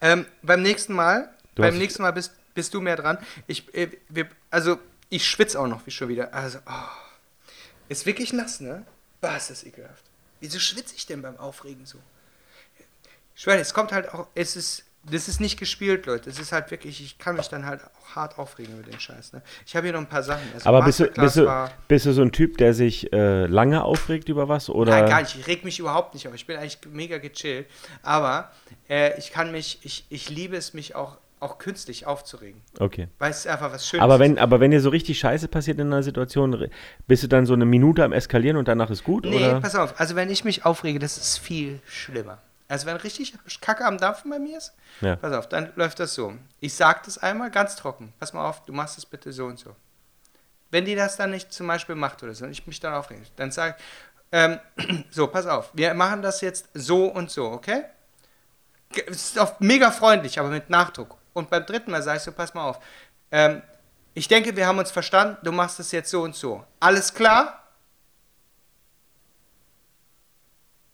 Ähm, beim nächsten Mal, Du beim nächsten Mal bist, bist du mehr dran. Ich, äh, wir, also, ich schwitze auch noch wie schon wieder. Also, oh. Ist wirklich nass, ne? Boah, ist das ekelhaft. Wieso schwitze ich denn beim Aufregen so? Ich schwöre, es kommt halt auch, es ist, das ist nicht gespielt, Leute. Es ist halt wirklich, ich kann mich dann halt auch hart aufregen über den Scheiß. Ne? Ich habe hier noch ein paar Sachen. Also Aber bist du, bist, du, bist du so ein Typ, der sich äh, lange aufregt über was? Oder? Nein, gar nicht. Ich reg mich überhaupt nicht auf. Ich bin eigentlich mega gechillt. Aber äh, ich kann mich, ich, ich liebe es, mich auch auch künstlich aufzuregen. Okay. Weil es einfach was Schönes Aber ist. wenn, aber wenn dir so richtig Scheiße passiert in einer Situation, bist du dann so eine Minute am Eskalieren und danach ist gut? Nee, oder? pass auf. Also, wenn ich mich aufrege, das ist viel schlimmer. Also, wenn richtig Kacke am Dampfen bei mir ist, Ja. pass auf, dann läuft das so. Ich sage das einmal ganz trocken. Pass mal auf, du machst es bitte so und so. Wenn die das dann nicht zum Beispiel macht oder so und ich mich dann aufrege, dann sage ich, ähm, so, pass auf, wir machen das jetzt so und so, okay? Es ist auch mega freundlich, aber mit Nachdruck. Und beim dritten Mal sage ich so, pass mal auf, ähm, ich denke, wir haben uns verstanden, du machst das jetzt so und so. Alles klar?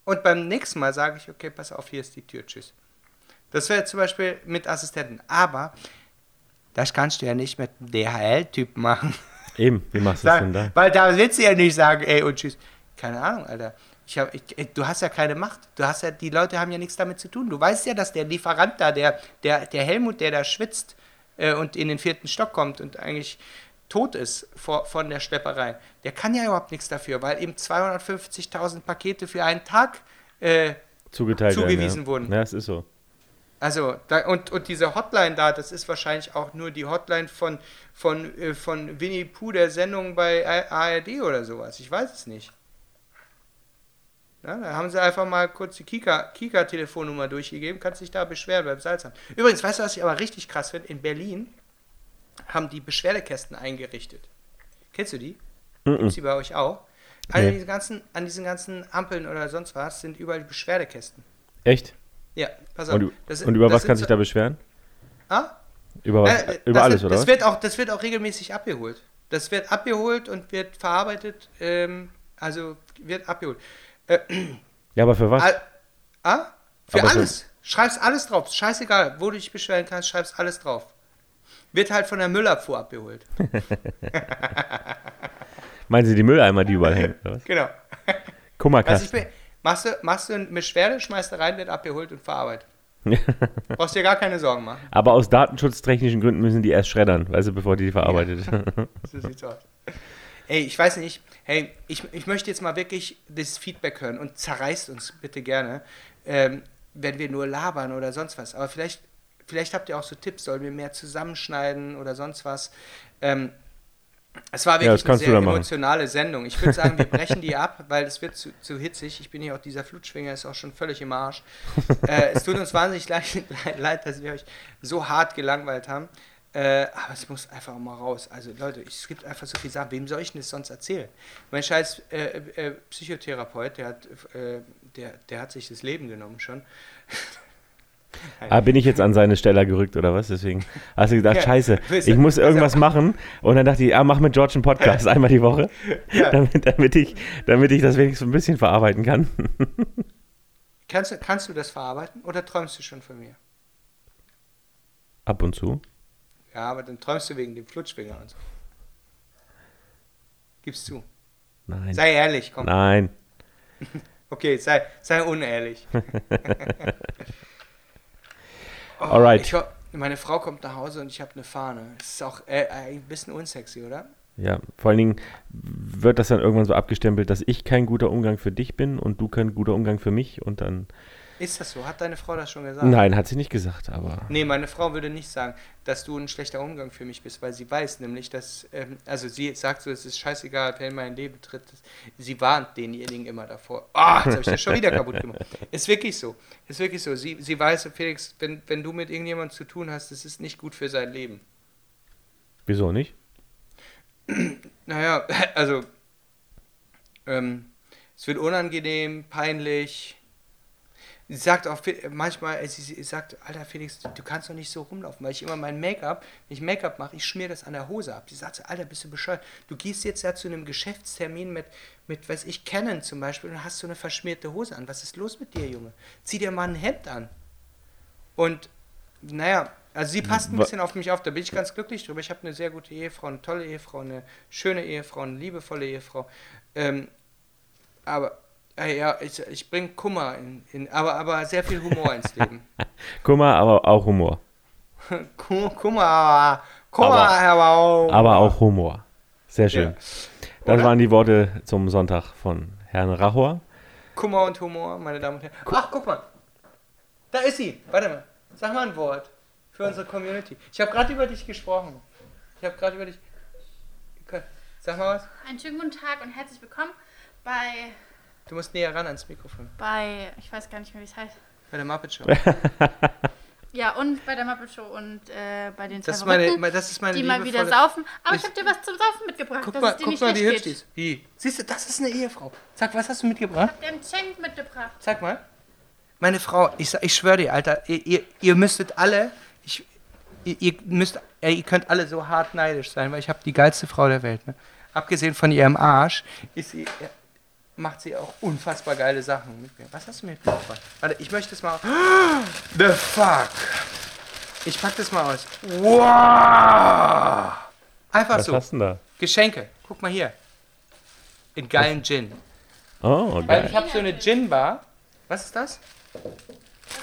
Und beim nächsten Mal sage ich, okay, pass auf, hier ist die Tür, tschüss. Das wäre zum Beispiel mit Assistenten. Aber das kannst du ja nicht mit DHL-Typ machen. Eben, wie machst du das denn da? Weil da willst du ja nicht sagen, ey und tschüss. Keine Ahnung, Alter. Ich hab, ich, du hast ja keine Macht. Du hast ja, die Leute haben ja nichts damit zu tun. Du weißt ja, dass der Lieferant da, der, der, der Helmut, der da schwitzt äh, und in den vierten Stock kommt und eigentlich tot ist vor, von der Schlepperei, der kann ja überhaupt nichts dafür, weil eben 250.000 Pakete für einen Tag äh, Zugeteilt zugewiesen ja. wurden. Ja, es ist so. also, da, und, und diese Hotline da, das ist wahrscheinlich auch nur die Hotline von, von, äh, von Winnie Pooh, der Sendung bei ARD oder sowas. Ich weiß es nicht. Ja, da haben sie einfach mal kurz die Kika- Kika-Telefonnummer durchgegeben, kannst dich da beschweren beim Salzamt. Übrigens, weißt du, was ich aber richtig krass finde? In Berlin haben die Beschwerdekästen eingerichtet. Kennst du die? Mhm. Gibt die bei euch auch? An, Nee. diesen ganzen, an diesen ganzen Ampeln oder sonst was sind überall Beschwerdekästen. Echt? Ja, pass auf. Und, Das- und über was du so- dich da beschweren? Ah? Über, was, Äh, über das alles, wird, oder das was? Wird auch, das wird auch regelmäßig abgeholt. Das wird abgeholt und wird verarbeitet, ähm, also wird abgeholt. Äh, Ja, aber für was? all, ah? Für Aber für- alles. Schreib's alles drauf. Scheißegal, wo du dich beschweren kannst, schreib's alles drauf. Wird halt von der Müllabfuhr abgeholt. Meinen Sie die Mülleimer, die überall hängen? Oder was? Genau. Also Kummerkasten. bin, machst, du, machst du eine Beschwerde, schmeißt du rein, wird abgeholt und verarbeitet. Brauchst dir gar keine Sorgen machen. aber aus datenschutztechnischen Gründen müssen die erst schreddern, weißt du, bevor die die verarbeitet. So sieht's aus. Ey, ich weiß nicht, hey, ich, ich möchte jetzt mal wirklich das Feedback hören und zerreißt uns bitte gerne, ähm, wenn wir nur labern oder sonst was. Aber vielleicht, vielleicht habt ihr auch so Tipps, sollen wir mehr zusammenschneiden oder sonst was. Ähm, es war Ja, wirklich das eine sehr dann machen. emotionale Sendung. Ich würde sagen, wir brechen die ab, weil es wird zu, zu hitzig. Ich bin hier auch, dieser Flutschwinger ist auch schon völlig im Arsch. äh, es tut uns wahnsinnig leid, leid, dass wir euch so hart gelangweilt haben. Äh, aber es muss einfach auch mal raus. Also Leute, es gibt einfach so viel Sachen. Wem soll ich denn das sonst erzählen? Mein scheiß äh, äh, Psychotherapeut, der hat, äh, der, der hat sich das Leben genommen schon. ah, bin ich jetzt an seine Stelle gerückt oder was? Deswegen hast du gedacht, Ja, scheiße, ich muss irgendwas machen. Und dann dachte ich, ah, mach mit George einen Podcast einmal die Woche, Ja. damit, damit, ich, damit ich das wenigstens ein bisschen verarbeiten kann. Kannst, du- kannst du das verarbeiten oder träumst du schon von mir? Ab und zu. Ja, aber dann träumst du wegen dem Flutschwinger und so. Gib's zu. Nein. Sei ehrlich, komm. Nein. Okay, sei, sei unehrlich. Oh, Alright. Ho- meine Frau kommt nach Hause und ich habe eine Fahne. Das ist auch äh, ein bisschen unsexy, oder? Ja, vor allen Dingen wird das dann irgendwann so abgestempelt, dass ich kein guter Umgang für dich bin und du kein guter Umgang für mich und dann. Ist das so? Hat deine Frau das schon gesagt? Nein, hat sie nicht gesagt, aber. Nee, meine Frau würde nicht sagen, dass du ein schlechter Umgang für mich bist, weil sie weiß nämlich, dass, ähm, also sie sagt so, es ist scheißegal, wer in mein Leben tritt. Sie warnt denjenigen immer davor. Ah, jetzt habe ich das schon wieder kaputt gemacht. Ist wirklich so. Ist wirklich so. Sie, sie weiß, Felix, wenn, wenn du mit irgendjemandem zu tun hast, das ist nicht gut für sein Leben. Wieso nicht? Naja, also, ähm, es wird unangenehm, peinlich. Sie sagt auch manchmal, äh, sie, sagt, Alter Felix, du, kannst doch nicht so rumlaufen, weil ich immer mein Make-up, wenn ich Make-up mache, ich schmier das an der Hose ab. Sie sagt so, Alter, bist du bescheuert? Du gehst jetzt ja zu einem Geschäftstermin mit, mit weiß ich, Canon zum Beispiel und hast so eine verschmierte Hose an. Was ist los mit dir, Junge? Zieh dir mal ein Hemd an. Und, naja, also sie passt ein bisschen auf mich auf, da bin ich ganz glücklich drüber. Ich habe eine sehr gute Ehefrau, eine tolle Ehefrau, eine schöne Ehefrau, eine liebevolle Ehefrau. Ähm, aber, ja, ich, ich bringe Kummer, in, in, aber, aber sehr viel Humor ins Leben. Kummer, aber auch Humor. Ku- Kummer, Kummer, Aber- aber, auch. Aber auch Humor. Sehr schön. Ja. Das waren die Worte zum Sonntag von Herrn Rachor. Kummer und Humor, meine Damen und Herren. Ach, guck mal. Da ist sie. Warte mal. Sag mal ein Wort. für unsere Community. Ich habe gerade über dich gesprochen. Ich habe gerade über dich. Sag mal was. Einen schönen guten Tag und herzlich willkommen bei, Du musst näher ran ans Mikrofon. bei, ich weiß gar nicht mehr, wie es heißt. Bei der Muppet Show. Ja, und bei der Muppet Show und äh, bei den Das ist meine, das ist meine die mal wieder saufen. Aber ich, Ich- habe dir was zum Saufen mitgebracht, Guck mal, guck nicht mal, wie schlecht hübsch die ist. Wie? Siehst du, das ist eine Ehefrau. Sag, was hast du mitgebracht? Ich habe dir ein Geschenk mitgebracht. Sag mal. Meine Frau, ich, ich schwöre dir, Alter, ihr, ihr, ihr müsstet alle, ich, ihr, ihr müsst, ihr könnt alle so hart neidisch sein, weil ich habe die geilste Frau der Welt. Ne? Abgesehen von ihrem Arsch, ist sie, macht sie auch unfassbar geile Sachen mit mir. Was hast du mir mitgebracht? Warte, ich möchte es mal. The fuck! Ich pack das mal aus. Wow! Einfach Was so. hast du denn da? Geschenke. Guck mal hier. In geilen Gin. Oh, Weil geil. ich habe so eine Gin-Bar. Was ist das? Das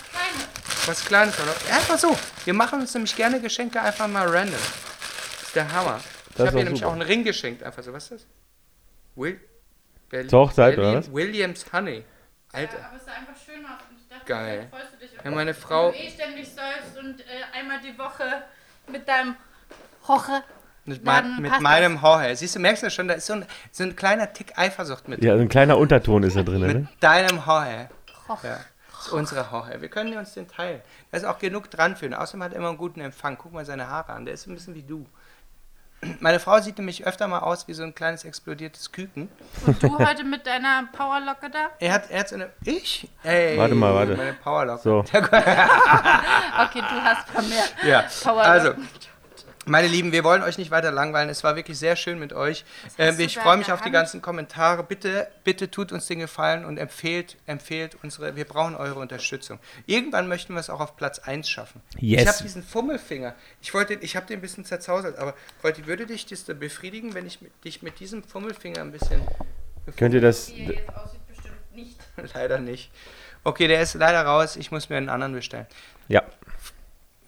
Kleine. Was Kleines, oder? Einfach so. Wir machen uns nämlich gerne Geschenke einfach mal random. Das ist der Hammer. Ich Das habe war ihr nämlich super. auch einen Ring geschenkt. Einfach so. Was ist das? Will Berlin, Zur Hochzeit, Berlin, oder was? Williams Honey. Alter. Ja, aber es sah einfach schön aus und ich dachte, Geil. freust du dich. Ja, meine Wenn Frau du eh ständig säufst und äh, einmal die Woche mit deinem Hoche. mit, mein, mit meinem Horror. Siehst du, merkst du schon, da ist so ein, so ein kleiner Tick Eifersucht mit. Ja, so ein kleiner Unterton ist da drin, Mit ne? deinem Horror. Hoch. Ja. Das ist unsere Horror. Wir können uns den teilen. Da ist auch genug dran für ihn. Außerdem hat er immer einen guten Empfang. Guck mal seine Haare an. Der ist ein bisschen wie du. Meine Frau sieht nämlich öfter mal aus wie so ein kleines explodiertes Küken. Und du heute mit deiner Powerlocke da? Er hat, er hat so eine. Ich? Ey, Warte mal, warte. Meine Powerlock. So. Okay, du hast vermehrt. Ja, Powerlock. also. Meine Lieben, wir wollen euch nicht weiter langweilen. Es war wirklich sehr schön mit euch. Ähm, ich freue mich auf die ganzen Kommentare. Bitte, bitte tut uns den Gefallen und empfehlt, empfehlt unsere. Wir brauchen eure Unterstützung. Irgendwann möchten wir es auch auf Platz 1 schaffen. Yes. Ich habe diesen Fummelfinger. Ich wollte, ich habe den ein bisschen zerzausert, aber wollte, würde dich das befriedigen, wenn ich mit, dich mit diesem Fummelfinger ein bisschen. Könnt ihr das. Wie er jetzt aussieht, bestimmt nicht. Leider nicht. Okay, der ist leider raus. Ich muss mir einen anderen bestellen. Ja.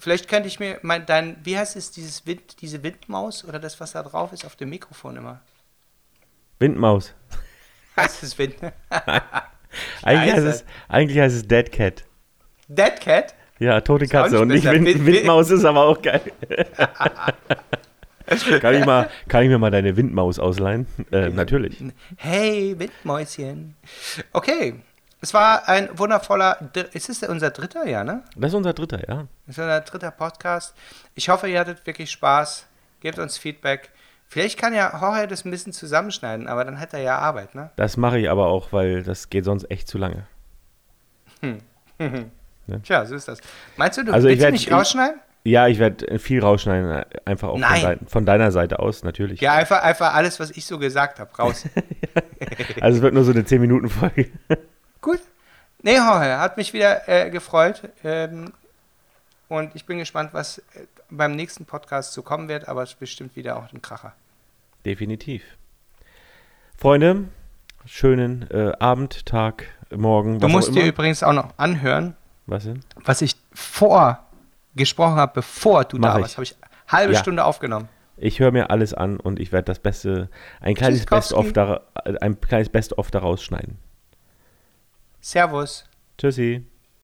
Vielleicht könnte ich mir mein, dein, wie heißt es, dieses Wind, diese Windmaus oder das, was da drauf ist, auf dem Mikrofon immer? Windmaus. Heißt es Wind? Eigentlich heißt, es, eigentlich heißt es Dead Cat. Dead Cat? Ja, tote Katze und nicht. Wind, Wind- Windmaus ist aber auch geil. kann, ich mal, kann ich mir mal deine Windmaus ausleihen? Äh, natürlich. Hey, Windmäuschen. Okay. Es war ein wundervoller, Dr- ist es unser dritter, ja, ne? Das ist unser dritter, ja. Das ist unser dritter Podcast. Ich hoffe, ihr hattet wirklich Spaß. Gebt uns Feedback. Vielleicht kann ja Jorge das ein bisschen zusammenschneiden, aber dann hat er ja Arbeit, ne? Das mache ich aber auch, weil das geht sonst echt zu lange. Tja, so ist das. Meinst du, du Also willst werd- nicht ich- rausschneiden? Ja, ich werde viel rausschneiden, einfach auch von, dein, von deiner Seite aus, natürlich. Ja, einfach, einfach alles, was ich so gesagt habe, raus. Also es wird nur so eine 10-Minuten-Folge. Gut. Nee, Jorge, hat mich wieder äh, gefreut. Ähm, und ich bin gespannt, was äh, beim nächsten Podcast so kommen wird, aber es ist bestimmt wieder auch ein Kracher. Definitiv. Freunde, schönen äh, Abend, Tag, Morgen, Du musst dir übrigens auch noch anhören, Was denn? was ich vor gesprochen habe, bevor du Mach da ich. warst. Habe ich halbe Ja. Stunde aufgenommen. Ich höre mir alles an und ich werde das Beste, ein kleines. Best-of ein kleines Best-of daraus schneiden. Servus. Tschüssi.